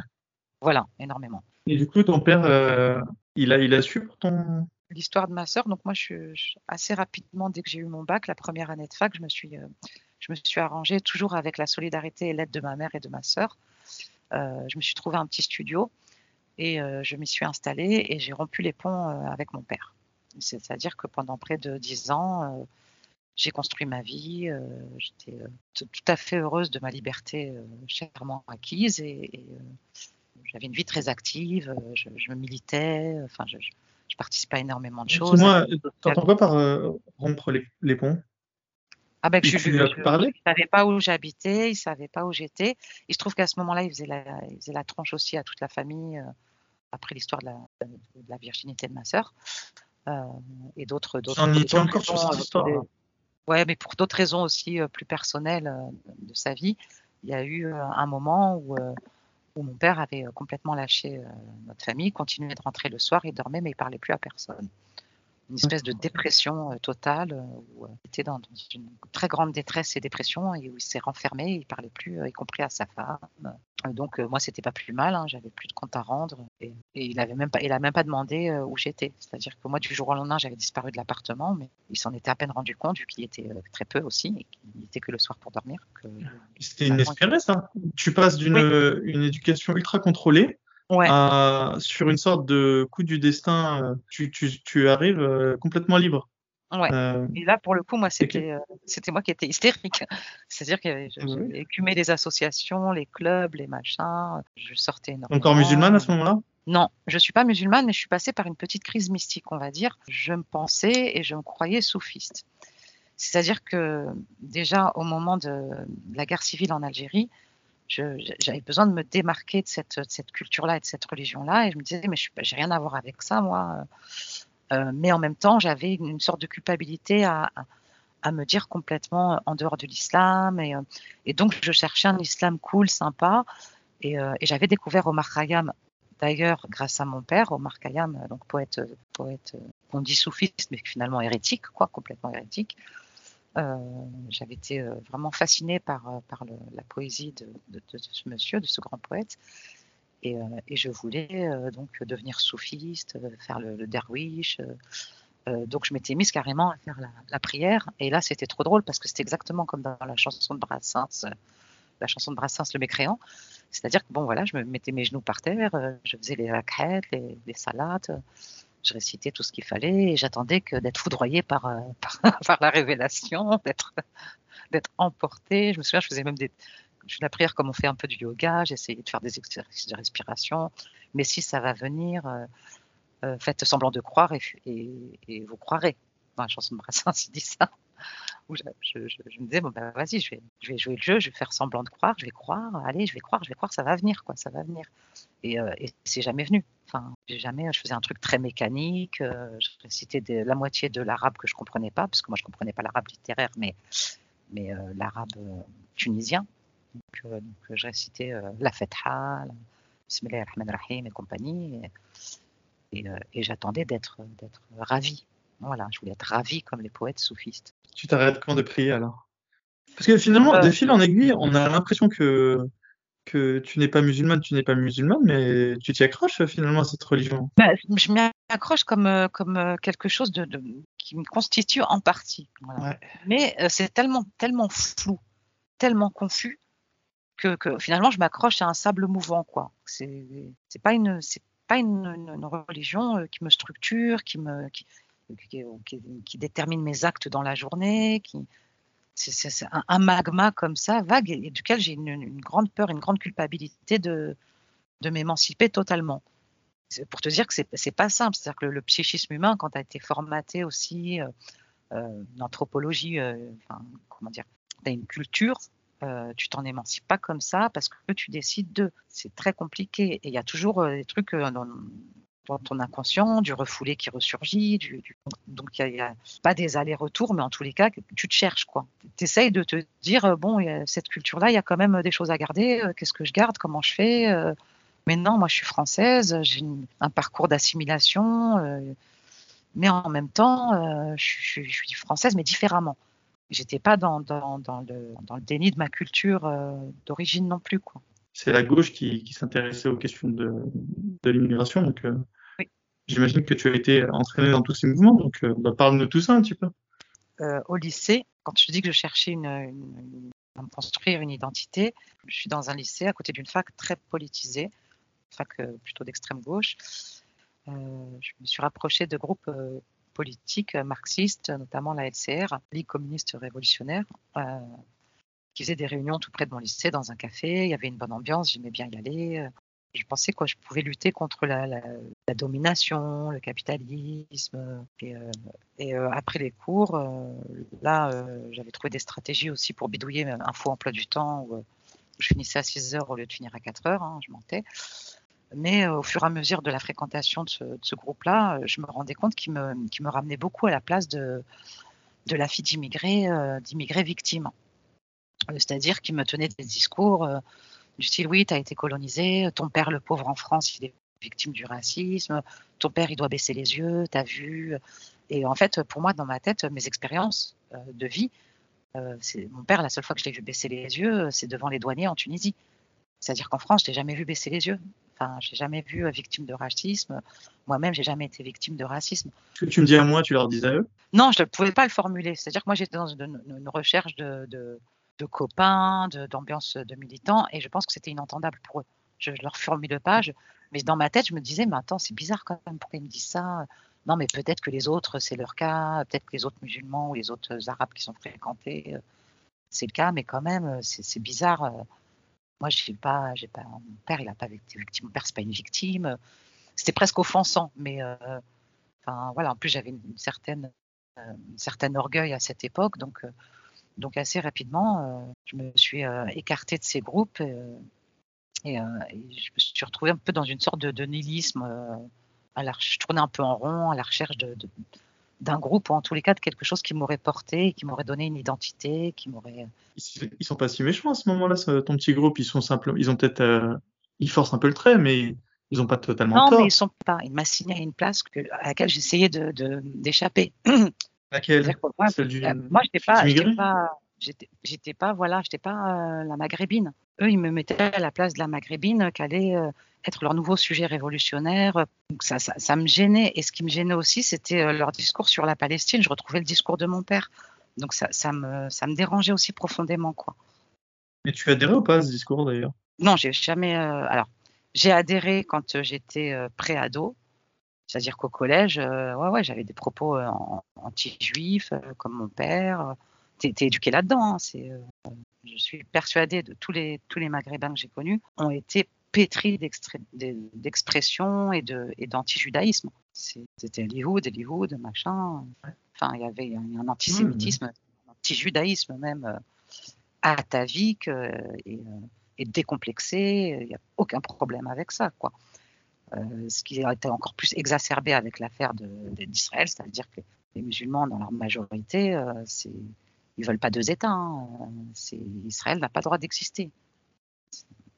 Voilà, énormément. Et du coup, ton père, euh, il, a, il a su pour ton. L'histoire de ma sœur. Donc, moi, je, assez rapidement, dès que j'ai eu mon bac, la première année de fac, je me suis, euh, je me suis arrangée toujours avec la solidarité et l'aide de ma mère et de ma sœur. je me suis trouvé un petit studio et je m'y suis installée et j'ai rompu les ponts avec mon père. C'est-à-dire que pendant près de dix ans, euh, j'ai construit ma vie. Euh, j'étais euh, tout à fait heureuse de ma liberté chèrement acquise et, j'avais une vie très active. Je, me militais. Enfin, je, participais à énormément de choses. Moi, t'entends quoi par rompre les, ponts? Ah ben, je ne savais pas où j'habitais, il ne savait pas où j'étais. Il se trouve qu'à ce moment-là, il faisait, la, il faisait la tronche aussi à toute la famille, après l'histoire de, de la, virginité de ma sœur. Euh, et d'autres. J'en étais encore sur cette histoire. Ouais, mais pour d'autres raisons aussi euh, plus personnelles euh, de sa vie, il y a eu un moment où, où mon père avait complètement lâché notre famille, continuait de rentrer le soir, il dormait, mais il parlait plus à personne une espèce de dépression euh, totale euh, où euh, il était dans, une très grande détresse et dépression et où il s'est renfermé, il parlait plus, y compris à sa femme. Donc moi c'était pas plus mal, hein, j'avais plus de compte à rendre et, il avait même pas, il a même pas demandé où j'étais. C'est-à-dire que moi du jour au lendemain j'avais disparu de l'appartement, mais il s'en était à peine rendu compte vu qu'il était très peu aussi et qu'il était que le soir pour dormir. C'était inespéré ça. Tu passes d'une une éducation ultra contrôlée sur une sorte de coup du destin, euh, tu, tu, tu arrives euh, complètement libre. Ouais. Euh, et là, pour le coup, moi, c'était c'était moi qui étais hystérique. C'est-à-dire que j'ai écumé les associations, les clubs, les machins. Je sortais énormément. Encore musulmane à ce moment-là? Non, je suis pas musulmane, mais je suis passée par une petite crise mystique, on va dire. Je me pensais et je me croyais soufiste. C'est-à-dire que déjà au moment de la guerre civile en Algérie, j'avais besoin de me démarquer de cette, cette culture-là et de cette religion-là. Et je me disais, mais je n'ai rien à voir avec ça, moi. Euh, mais en même temps, j'avais une, sorte de culpabilité à, à, me dire complètement en dehors de l'islam. Et, euh, et, donc, je cherchais un islam cool, sympa. Et, euh, et j'avais découvert Omar Khayyam, d'ailleurs, grâce à mon père, Omar Khayyam, donc poète, poète qu'on dit soufiste, mais finalement hérétique, quoi, complètement hérétique. Euh, j'avais été euh, vraiment fascinée par, euh, la poésie de, ce monsieur, de ce grand poète. Et, je voulais donc devenir soufiste, faire le, le donc je m'étais mise carrément à faire la, prière. Et là, c'était trop drôle parce que c'était exactement comme dans la chanson de Brassens, la chanson de Brassens, Le Mécréant. C'est-à-dire que bon, voilà, je me mettais mes genoux par terre, je faisais les raquettes, les, les salades je récitais tout ce qu'il fallait et j'attendais que d'être foudroyée par, euh, par, la révélation, d'être d'être emportée. Je me souviens, je faisais même des je la prière comme on fait un peu du yoga, j'essayais de faire des exercices de respiration. Mais si ça va venir, euh, euh, faites semblant de croire et, vous croirez. Dans la chanson de Brassens, il dit ça. Où je, me disais, bon, ben vas-y, je vais, jouer le jeu, je vais faire semblant de croire, je vais croire, allez, je vais croire, je vais croire, ça va venir, quoi, ça va venir. Et, et c'est jamais venu. Enfin, jamais, je faisais un truc très mécanique. Euh, je récitais la moitié de l'arabe que je comprenais pas, parce que moi je comprenais pas l'arabe littéraire, mais, mais euh, l'arabe euh, tunisien. Donc, je récitais la Fetha, Bismillah ar rahim et compagnie. Et, et, j'attendais d'être d'être ravi. Voilà, je voulais être ravi comme les poètes soufistes. Tu t'arrêtes quand de prier alors? Parce que finalement, de fil en aiguille, on a l'impression que que tu n'es pas musulmane, tu n'es pas musulmane, mais tu t'y accroches finalement à cette religion? Bah, je m'y accroche comme, euh, comme euh, quelque chose de, qui me constitue en partie. Mais euh, c'est tellement, tellement flou, tellement confus que, que finalement je m'accroche à un sable mouvant, quoi. C'est pas une c'est pas une, une, religion euh, qui me structure, qui me qui, qui, détermine mes actes dans la journée, qui c'est un, magma comme ça, vague, et, duquel j'ai une, grande peur, une grande culpabilité de, de m'émanciper totalement. Pour te dire que c'est pas simple, c'est-à-dire que le, psychisme humain, quand tu as été formaté aussi, euh, euh, euh, enfin, comment dire, tu as une culture, euh, tu t'en émancipes pas comme ça parce que tu décides de. C'est très compliqué. Et il y a toujours des trucs dans, ton inconscient, du refoulé qui ressurgit. Donc il n'y a, pas des allers-retours, mais en tous les cas, tu te cherches. Tu essayes de te dire, bon, cette culture-là, il y a quand même des choses à garder. Qu'est-ce que je garde Comment je fais Mais non, moi je suis française, j'ai un parcours d'assimilation. mais en même temps, je, suis française, mais différemment j'étais pas dans, le, déni de ma culture euh, d'origine non plus. Quoi. C'est la gauche qui, qui s'intéressait aux questions de, de l'immigration. Donc, euh, oui. j'imagine que tu as été entraîné dans tous ces mouvements. Donc, euh, bah, parle-nous de tout ça un petit peu. au lycée, quand je dis que je cherchais une, une, à me construire une identité, je suis dans un lycée à côté d'une fac très politisée, fac plutôt d'extrême gauche. je me suis rapprochée de groupes politique marxiste, notamment la LCR, Ligue communiste révolutionnaire, euh, qui faisait des réunions tout près de mon lycée dans un café. Il y avait une bonne ambiance, j'aimais bien y aller. Je pensais que je pouvais lutter contre la, domination, le capitalisme. Et, euh, euh, après les cours, euh, là, euh, j'avais trouvé des stratégies aussi pour bidouiller un faux emploi du temps où je finissais à 6 heures au lieu de finir à 4 heures, hein, je mentais. Mais euh, au fur et à mesure de la fréquentation de ce, groupe-là, euh, je me rendais compte qu'il me, ramenait beaucoup à la place de, de la fille euh, d'immigrés victimes. C'est-à-dire qu'il me tenait des discours du style oui, tu as été colonisé, ton père le pauvre en France, il est victime du racisme, ton père il doit baisser les yeux, t'as vu. Et en fait, pour moi, dans ma tête, mes expériences de vie, c'est mon père, la seule fois que je l'ai vu baisser les yeux, c'est devant les douaniers en Tunisie. C'est-à-dire qu'en France, je l'ai jamais vu baisser les yeux. Enfin, j'ai jamais vu victime de racisme. Moi-même, j'ai jamais été victime de racisme. Ce que tu me dis à moi, tu leur disais à eux? Non, je ne pouvais pas le formuler. C'est-à-dire que moi, j'étais dans une, une, recherche de, de, de copains, d'ambiance de, de, militants, et je pense que c'était inentendable pour eux. Je ne leur formule pas, je, mais dans ma tête, je me disais, mais attends, c'est bizarre quand même, pourquoi ils me disent ça? Non, mais peut-être que les autres, c'est leur cas, peut-être que les autres musulmans ou les autres arabes qui sont fréquentés, c'est le cas, mais quand même, c'est bizarre moi, j'ai pas, j'ai pas, mon père, il a pas été victime. Mon père, c'est pas une victime. C'était presque offensant, mais euh, enfin voilà. En plus, j'avais une, certaine, euh, une certaine orgueil à cette époque, donc, euh, donc assez rapidement, je me suis écartée de ces groupes et, et, je me suis retrouvée un peu dans une sorte de, de nihilisme. à la, je tournais un peu en rond à la recherche de, de d'un groupe ou en tous les cas de quelque chose qui m'aurait porté, qui m'aurait donné une identité, qui m'aurait. Ils sont pas si méchants à ce moment-là, ton petit groupe. Ils sont simplement, ils ont peut-être, euh... ils forcent un peu le trait, mais ils ont pas totalement non, tort. Non, mais ils sont pas. Il m'a signé à une place que, à laquelle j'essayais de, d'échapper. Laquelle? Moi, Celle du... euh, moi, j'étais pas, j'étais pas, voilà, j'étais pas euh, la maghrébine. Eux, ils me mettaient à la place de la maghrébine qui allait euh, être leur nouveau sujet révolutionnaire. Donc ça, ça, ça, me gênait. Et ce qui me gênait aussi, c'était euh, leur discours sur la Palestine. Je retrouvais le discours de mon père. Donc ça, ça, me, ça me dérangeait aussi profondément, quoi. Et tu adhéré ou pas à ce discours d'ailleurs? Non, j'ai jamais. Alors, j'ai adhéré quand j'étais pré-ado, c'est-à-dire qu'au collège, euh, ouais, ouais, j'avais des propos euh, anti-juifs, euh, comme mon père. T'es éduqué là-dedans. Hein, je suis persuadée de tous les tous les Maghrébins que j'ai connus ont été pétri d'expression et d'anti-judaïsme. C'était Hollywood, Hollywood, machin. Enfin, il y avait un antisémitisme, mmh. un anti-judaïsme même atavique et, et, décomplexé. Il n'y a aucun problème avec ça, quoi. Euh, ce qui a été encore plus exacerbé avec l'affaire d'Israël, c'est-à-dire que les musulmans, dans leur majorité, euh, ils veulent pas deux États. Hein. Israël n'a pas le droit d'exister.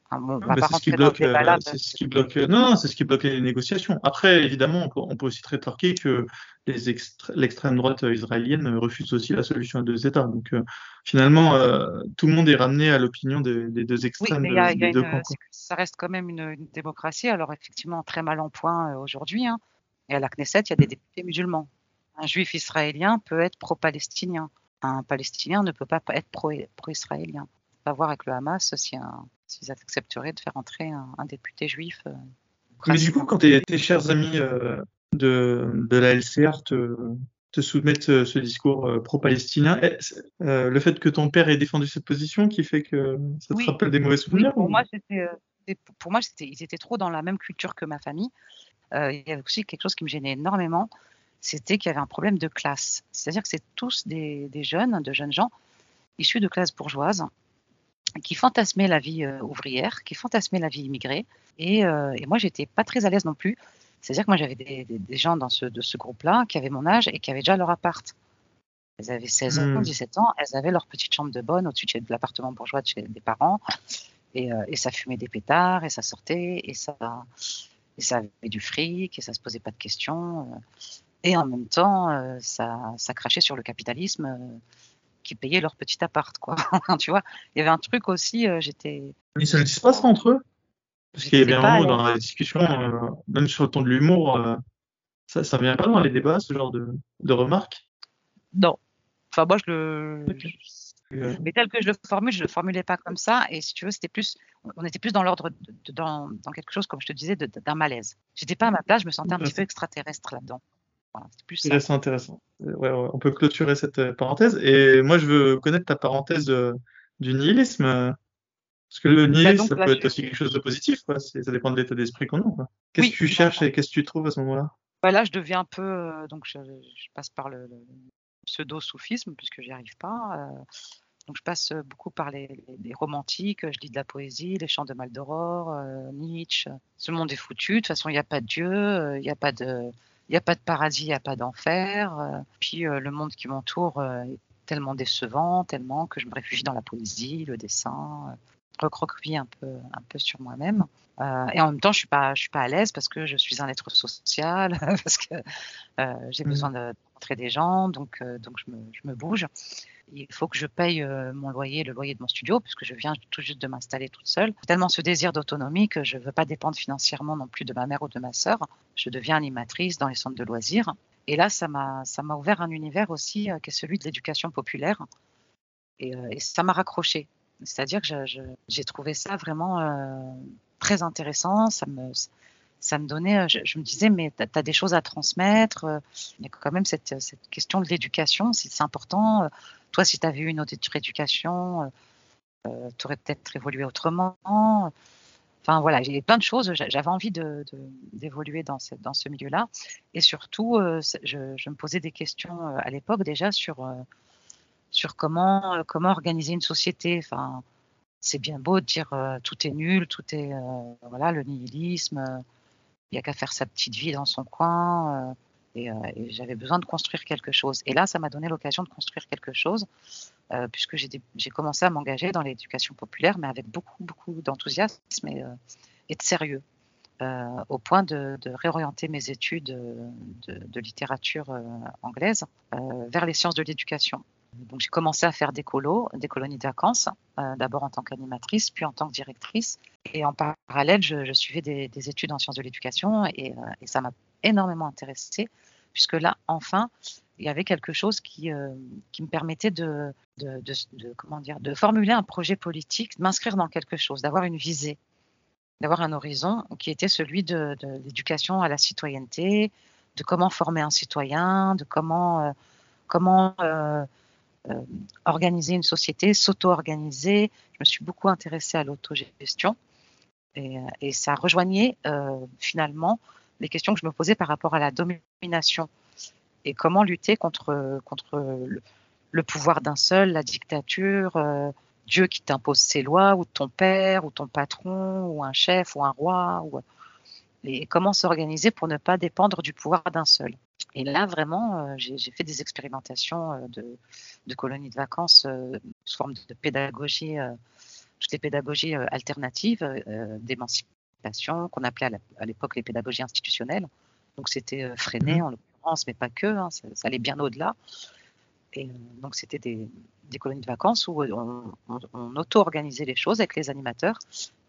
Enfin, bon, c'est ce qui bloque, c'est ce qui bloque, non, non c'est ce qui bloque les négociations. Après, évidemment, on peut, on peut aussi rétorquer que l'extrême droite israélienne refuse aussi la solution à deux États. Donc, euh, finalement, euh, tout le monde est ramené à l'opinion des, des, deux extrêmes. Oui, mais y a, de, y a des une, deux camps, ça reste quand même une, une, démocratie. Alors, effectivement, très mal en point euh, aujourd'hui. Hein. Et à la Knesset, il y a des députés musulmans. Un juif israélien peut être pro-palestinien. Un palestinien ne peut pas être pro-israélien. va voir avec le Hamas si s'ils accepteraient de faire entrer un, député juif. Mais du coup, quand tes, chers amis de, de la LCR te, te soumettre ce discours euh, pro-palestinien. Euh, le fait que ton père ait défendu cette position qui fait que ça te rappelle des mauvais souvenirs Pour moi, c'était, euh, pour moi, ils étaient trop dans la même culture que ma famille. il y avait aussi quelque chose qui me gênait énormément, c'était qu'il y avait un problème de classe. C'est-à-dire que c'est tous des, jeunes, de jeunes gens issus de classes bourgeoises qui fantasmaient la vie ouvrière, qui fantasmaient la vie immigrée. Et, et moi, j'étais pas très à l'aise non plus c'est-à-dire que moi, j'avais des, gens dans ce, de ce groupe-là qui avaient mon âge et qui avaient déjà leur appart. Elles avaient 16 ans, 17 hmm. ans, elles avaient leur petite chambre de bonne au-dessus de l'appartement bourgeois de chez des parents. Et, euh, et, ça fumait des pétards, et ça sortait, et ça, et ça avait du fric, et ça se posait pas de questions. Euh. Et en même temps, euh, ça, ça crachait sur le capitalisme qui payait leur petit appart, quoi. tu vois, il y avait un truc aussi, j'étais. Ils se le disent pas ça entre eux parce qu'il y a bien un dans la discussion, euh, même sur le ton de l'humour, euh, ça, ça vient pas dans les débats, ce genre de, de remarques? Non. Enfin, moi, je le. Euh, mais tel que je le formule, je le formulais pas comme ça. Et si tu veux, c'était plus, on était plus dans l'ordre, dans, dans, quelque chose, comme je te disais, d'un malaise. J'étais pas à ma place, je me sentais un petit peu extraterrestre là-dedans. Voilà, plus ça. C'est intéressant. Ouais, on peut clôturer cette parenthèse. Et moi, je veux connaître ta parenthèse du nihilisme. Parce que le bah, nihilisme, ça peut être aussi quelque chose de positif, quoi. ça dépend de l'état d'esprit qu'on a. Qu'est-ce que tu cherches et qu'est-ce que tu trouves à ce moment-là? Bah Là, je deviens un peu. Euh, donc, je, passe par le, pseudo-soufisme, puisque j'y arrive pas. Euh, donc, je passe beaucoup par les, romantiques, je lis de la poésie, les chants de Maldoror, euh, Nietzsche. Ce monde est foutu, de toute façon, il n'y a pas de Dieu, il n'y a pas de. Il n'y a pas de paradis, il n'y a pas d'enfer. puis le monde qui m'entoure est tellement décevant, tellement que je me réfugie dans la poésie, le dessin, recroqueviller un peu, un peu sur moi-même. Euh, et en même temps, je suis pas, je suis pas à l'aise parce que je suis un être social, parce que euh, j'ai mmh. besoin de rencontrer des gens, donc, euh, donc je me, je me, bouge. Il faut que je paye mon loyer, le loyer de mon studio, puisque je viens tout juste de m'installer toute seule. Tellement ce désir d'autonomie que je veux pas dépendre financièrement non plus de ma mère ou de ma sœur. Je deviens animatrice dans les centres de loisirs. Et là, ça m'a, ça m'a ouvert un univers aussi qui est celui de l'éducation populaire. Et, et ça m'a raccroché. C'est-à-dire que j'ai trouvé ça vraiment euh, très intéressant. Ça me, ça me donnait, euh, je, me disais, mais tu as, des choses à transmettre. Euh, il y a quand même cette, cette question de l'éducation, c'est important. Toi, si tu avais eu une autre éducation, euh, tu aurais peut-être évolué autrement. Enfin voilà, j'ai plein de choses. J'avais envie d'évoluer dans ce, milieu-là. Et surtout, je, me posais des questions à l'époque déjà sur sur comment, euh, comment organiser une société. Enfin, c'est bien beau de dire euh, tout est nul, tout est euh, voilà le nihilisme. Il n'y a qu'à faire sa petite vie dans son coin. et, j'avais besoin de construire quelque chose. Et là, ça m'a donné l'occasion de construire quelque chose, puisque j'ai commencé à m'engager dans l'éducation populaire, mais avec beaucoup, beaucoup d'enthousiasme et, de sérieux. au point de, réorienter mes études de, de littérature anglaise vers les sciences de l'éducation. Donc j'ai commencé à faire des colos, des colonies de vacances, euh, d'abord en tant qu'animatrice, puis en tant que directrice. Et en parallèle, je, suivais des, études en sciences de l'éducation et, euh, ça m'a énormément intéressée, puisque là, enfin, il y avait quelque chose qui, euh, qui me permettait de, de, comment dire, de formuler un projet politique, de m'inscrire dans quelque chose, d'avoir une visée, d'avoir un horizon qui était celui de, l'éducation à la citoyenneté, de comment former un citoyen, de comment, organiser une société, s'auto-organiser. Je me suis beaucoup intéressée à l'autogestion et, euh, ça rejoignait euh, finalement les questions que je me posais par rapport à la domination et comment lutter contre, contre le, pouvoir d'un seul, la dictature, Dieu qui t'impose ses lois, ou ton père, ou ton patron, ou un chef, ou un roi, et comment s'organiser pour ne pas dépendre du pouvoir d'un seul. Et là, vraiment, euh, j'ai fait des expérimentations euh, de, colonies de vacances euh, sous forme de pédagogie, toutes les pédagogies alternatives d'émancipation qu'on appelait à l'époque les pédagogies institutionnelles. Donc c'était freiné mmh en l'occurrence, mais pas que, hein, ça, allait bien au-delà. Et donc c'était des, colonies de vacances où on auto-organisait les choses avec les animateurs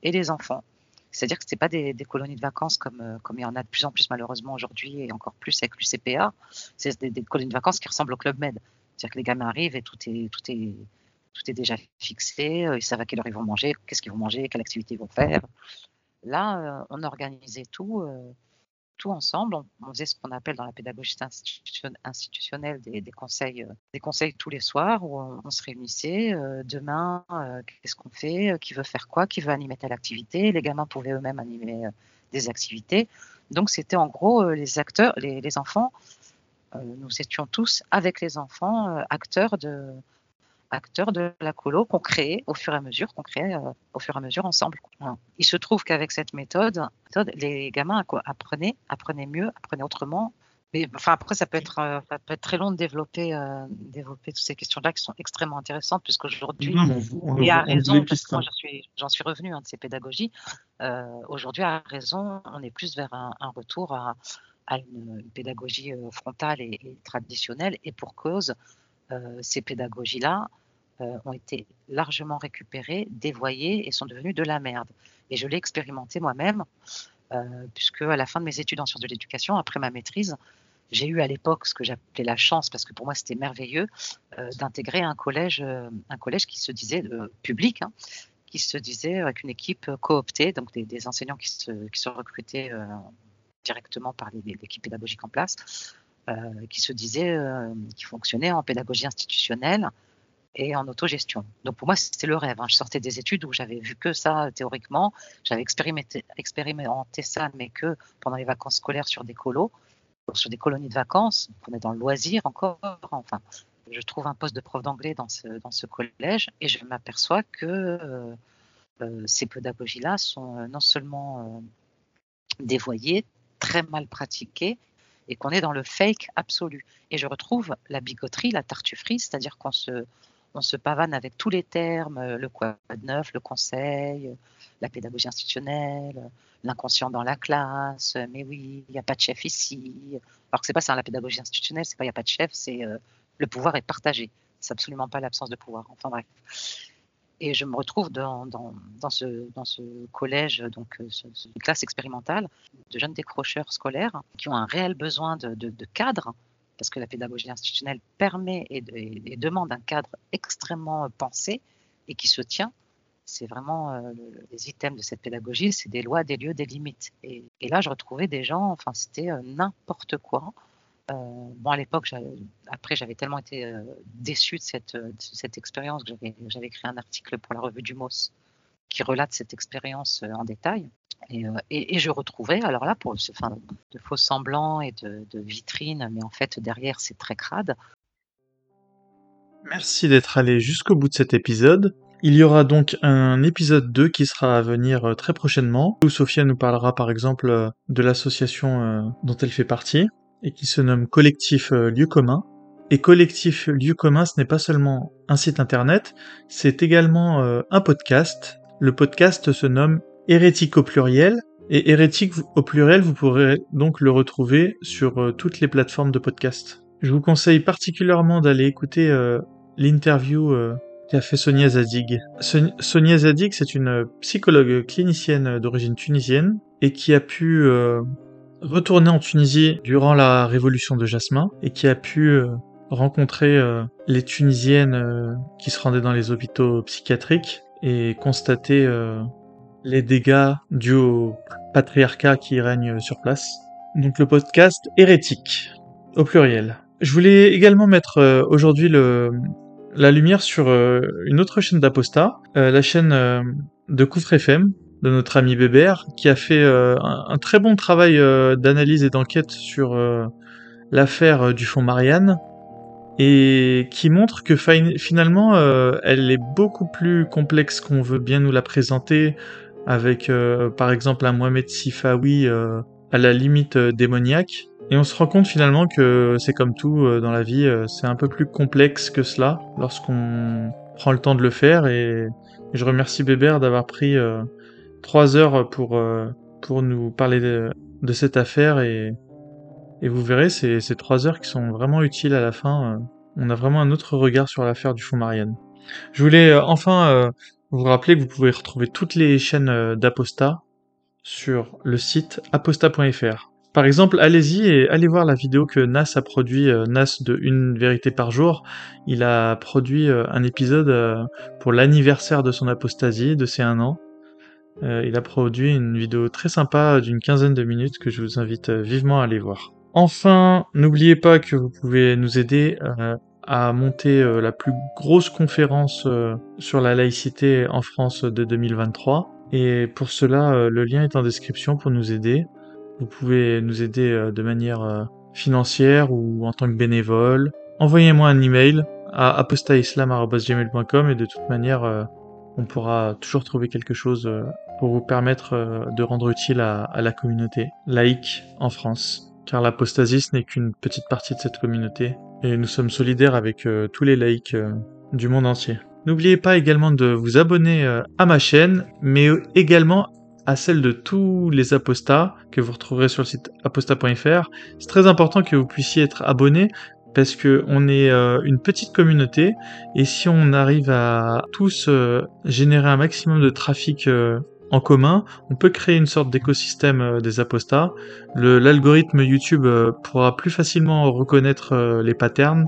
et les enfants. C'est-à-dire que ce pas des, colonies de vacances comme, euh, comme il y en a de plus en plus malheureusement aujourd'hui et encore plus avec l'UCPA. C'est des, colonies de vacances qui ressemblent au Club Med. C'est-à-dire que les gamins arrivent et tout est, tout est, tout est déjà fixé, ils savent à quelle heure ils vont manger, qu'est-ce qu'ils vont manger, quelle activité ils vont faire. Là, on organisait tout tout ensemble. On, faisait ce qu'on appelle dans la pédagogie institutionnelle des, conseils, euh, des conseils tous les soirs où on, se réunissait. Euh, demain, euh, qu'est-ce qu'on fait Qui veut faire quoi Qui veut animer telle activité Les gamins pouvaient eux-mêmes animer des activités. Donc c'était en gros les acteurs, les enfants. nous étions tous avec les enfants acteurs de, acteurs de la colo qu'on crée au fur et à mesure, qu'on crée euh, au fur et à mesure ensemble. Il se trouve qu'avec cette méthode, les gamins apprenaient, apprenaient mieux, apprenaient autrement. Mais enfin après, ça peut être, euh, ça peut être très long de développer, euh, développer toutes ces questions-là qui sont extrêmement intéressantes, puisqu'aujourd'hui, et à raison, parce que moi j'en suis, j'en suis revenu hein, de ces pédagogies. aujourd'hui, à raison, on est plus vers un, retour à, une, pédagogie frontale et, et, traditionnelle, et pour cause, ces pédagogies-là euh, ont été largement récupérées, dévoyées et sont devenues de la merde. Et je l'ai expérimenté moi-même, euh, puisque à la fin de mes études en sciences de l'éducation, après ma maîtrise, j'ai eu à l'époque ce que j'appelais la chance, parce que pour moi c'était merveilleux, d'intégrer un collège, un collège qui se disait public, hein, qui se disait avec une équipe cooptée, donc des, enseignants qui se, qui se recrutaient directement par l'équipe pédagogique en place, euh, qui se disait, euh, qui fonctionnait en pédagogie institutionnelle et en autogestion. Donc pour moi, c'était le rêve. Hein. Je sortais des études où j'avais vu que ça théoriquement. J'avais expérimenté, expérimenté ça, mais que pendant les vacances scolaires sur des colos, sur des colonies de vacances. On est dans le loisir encore. Enfin, je trouve un poste de prof d'anglais dans ce, dans ce collège et je m'aperçois que euh, ces pédagogies-là sont non seulement dévoyées, très mal pratiquées et qu'on est dans le fake absolu. Et je retrouve la bigoterie, la tartufferie, c'est-à-dire qu'on se, on pavane avec tous les termes, euh, le quoi de neuf, le conseil, euh, la pédagogie institutionnelle, l'inconscient dans la classe, euh, mais oui, il n'y a pas de chef ici. Alors que c'est pas ça, la pédagogie institutionnelle, c'est pas il n'y a pas de chef, c'est le pouvoir est partagé. C'est absolument pas l'absence de pouvoir. Enfin bref. Et je me retrouve dans, dans, ce, dans ce, collège, donc euh, ce, classe expérimentale, de jeunes décrocheurs scolaires qui ont un réel besoin de, de, cadre, parce que la pédagogie institutionnelle permet et, demande un cadre extrêmement pensé et qui se tient. C'est vraiment euh, les items de cette pédagogie, c'est des lois, des lieux, des limites. Et, là, je retrouvais des gens, enfin, c'était euh, n'importe quoi. Euh, bon, à l'époque, après, j'avais tellement été euh, déçue de cette, de cette expérience que j'avais écrit un article pour la revue du MOS qui relate cette expérience euh, en détail. Et, je retrouvais, alors là, de faux semblants et de, de vitrines, mais en fait, derrière, c'est très crade. Merci d'être allé jusqu'au bout de cet épisode. Il y aura donc un épisode 2 qui sera à venir très prochainement, où Sophia nous parlera par exemple de l'association dont elle fait partie et qui se nomme Collectif euh, Lieu Commun. Et Collectif Lieu Commun, ce n'est pas seulement un site internet, c'est également euh, un podcast. Le podcast se nomme Hérétique au pluriel. Et Hérétique au pluriel, vous pourrez donc le retrouver sur euh, toutes les plateformes de podcast. Je vous conseille particulièrement d'aller écouter l'interview qu'a fait Sonia Zadig. Sonia Zadig, c'est une psychologue clinicienne d'origine tunisienne et qui a pu retourné en Tunisie durant la révolution de Jasmin et qui a pu euh, rencontrer euh, les Tunisiennes euh, qui se rendaient dans les hôpitaux psychiatriques et constater les dégâts dus au patriarcat qui règne sur place. Donc le podcast hérétique au pluriel. Je voulais également mettre aujourd'hui la lumière sur une autre chaîne d'apostat, la chaîne de Koufre FM, de notre ami Bébert, qui a fait euh, un, très bon travail euh, d'analyse et d'enquête sur euh, l'affaire du fonds Marianne, et qui montre que finalement, elle est beaucoup plus complexe qu'on veut bien nous la présenter, avec par exemple un Mohamed Sifawi à la limite démoniaque. Et on se rend compte finalement que c'est comme tout dans la vie, c'est un peu plus complexe que cela lorsqu'on prend le temps de le faire. Et, je remercie Bébert d'avoir pris trois heures pour, euh, pour nous parler de, cette affaire et, et vous verrez, c'est ces trois heures qui sont vraiment utiles à la fin. Euh. on a vraiment un autre regard sur l'affaire du fond Marianne. Je voulais euh, enfin vous rappeler que vous pouvez retrouver toutes les chaînes d'Aposta sur le site aposta.fr. Par exemple, allez-y et allez voir la vidéo que Nas a produit, Nas de Une vérité par jour. Il a produit un épisode pour l'anniversaire de son apostasie, de ses un an. Il a produit une vidéo très sympa d'une quinzaine de minutes que je vous invite vivement à aller voir. Enfin, n'oubliez pas que vous pouvez nous aider à monter la plus grosse conférence sur la laïcité en France de 2023. Et pour cela, le lien est en description pour nous aider. Vous pouvez nous aider euh, de manière euh, financière ou en tant que bénévole. Envoyez-moi un email à apostaislam.gmail.com et de toute manière, euh, on pourra toujours trouver quelque chose pour vous permettre de rendre utile à, la communauté laïque en France. Car l'apostasie, ce n'est qu'une petite partie de cette communauté. Et nous sommes solidaires avec tous les laïcs du monde entier. N'oubliez pas également de vous abonner à ma chaîne, mais également à celle de tous les apostats que vous retrouverez sur le site apostat.fr. C'est très important que vous puissiez être abonné parce que on est euh, une petite communauté et si on arrive à tous euh, générer un maximum de trafic euh, en commun, on peut créer une sorte d'écosystème des apostats. L'algorithme YouTube pourra plus facilement reconnaître les patterns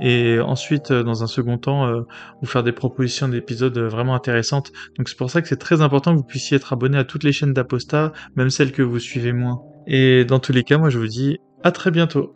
et ensuite, euh, dans un second temps, euh, vous faire des propositions d'épisodes euh, vraiment intéressantes. Donc c'est pour ça que c'est très important que vous puissiez être abonné à toutes les chaînes d'Aposta, même celles que vous suivez moins. Et dans tous les cas, moi je vous dis à très bientôt.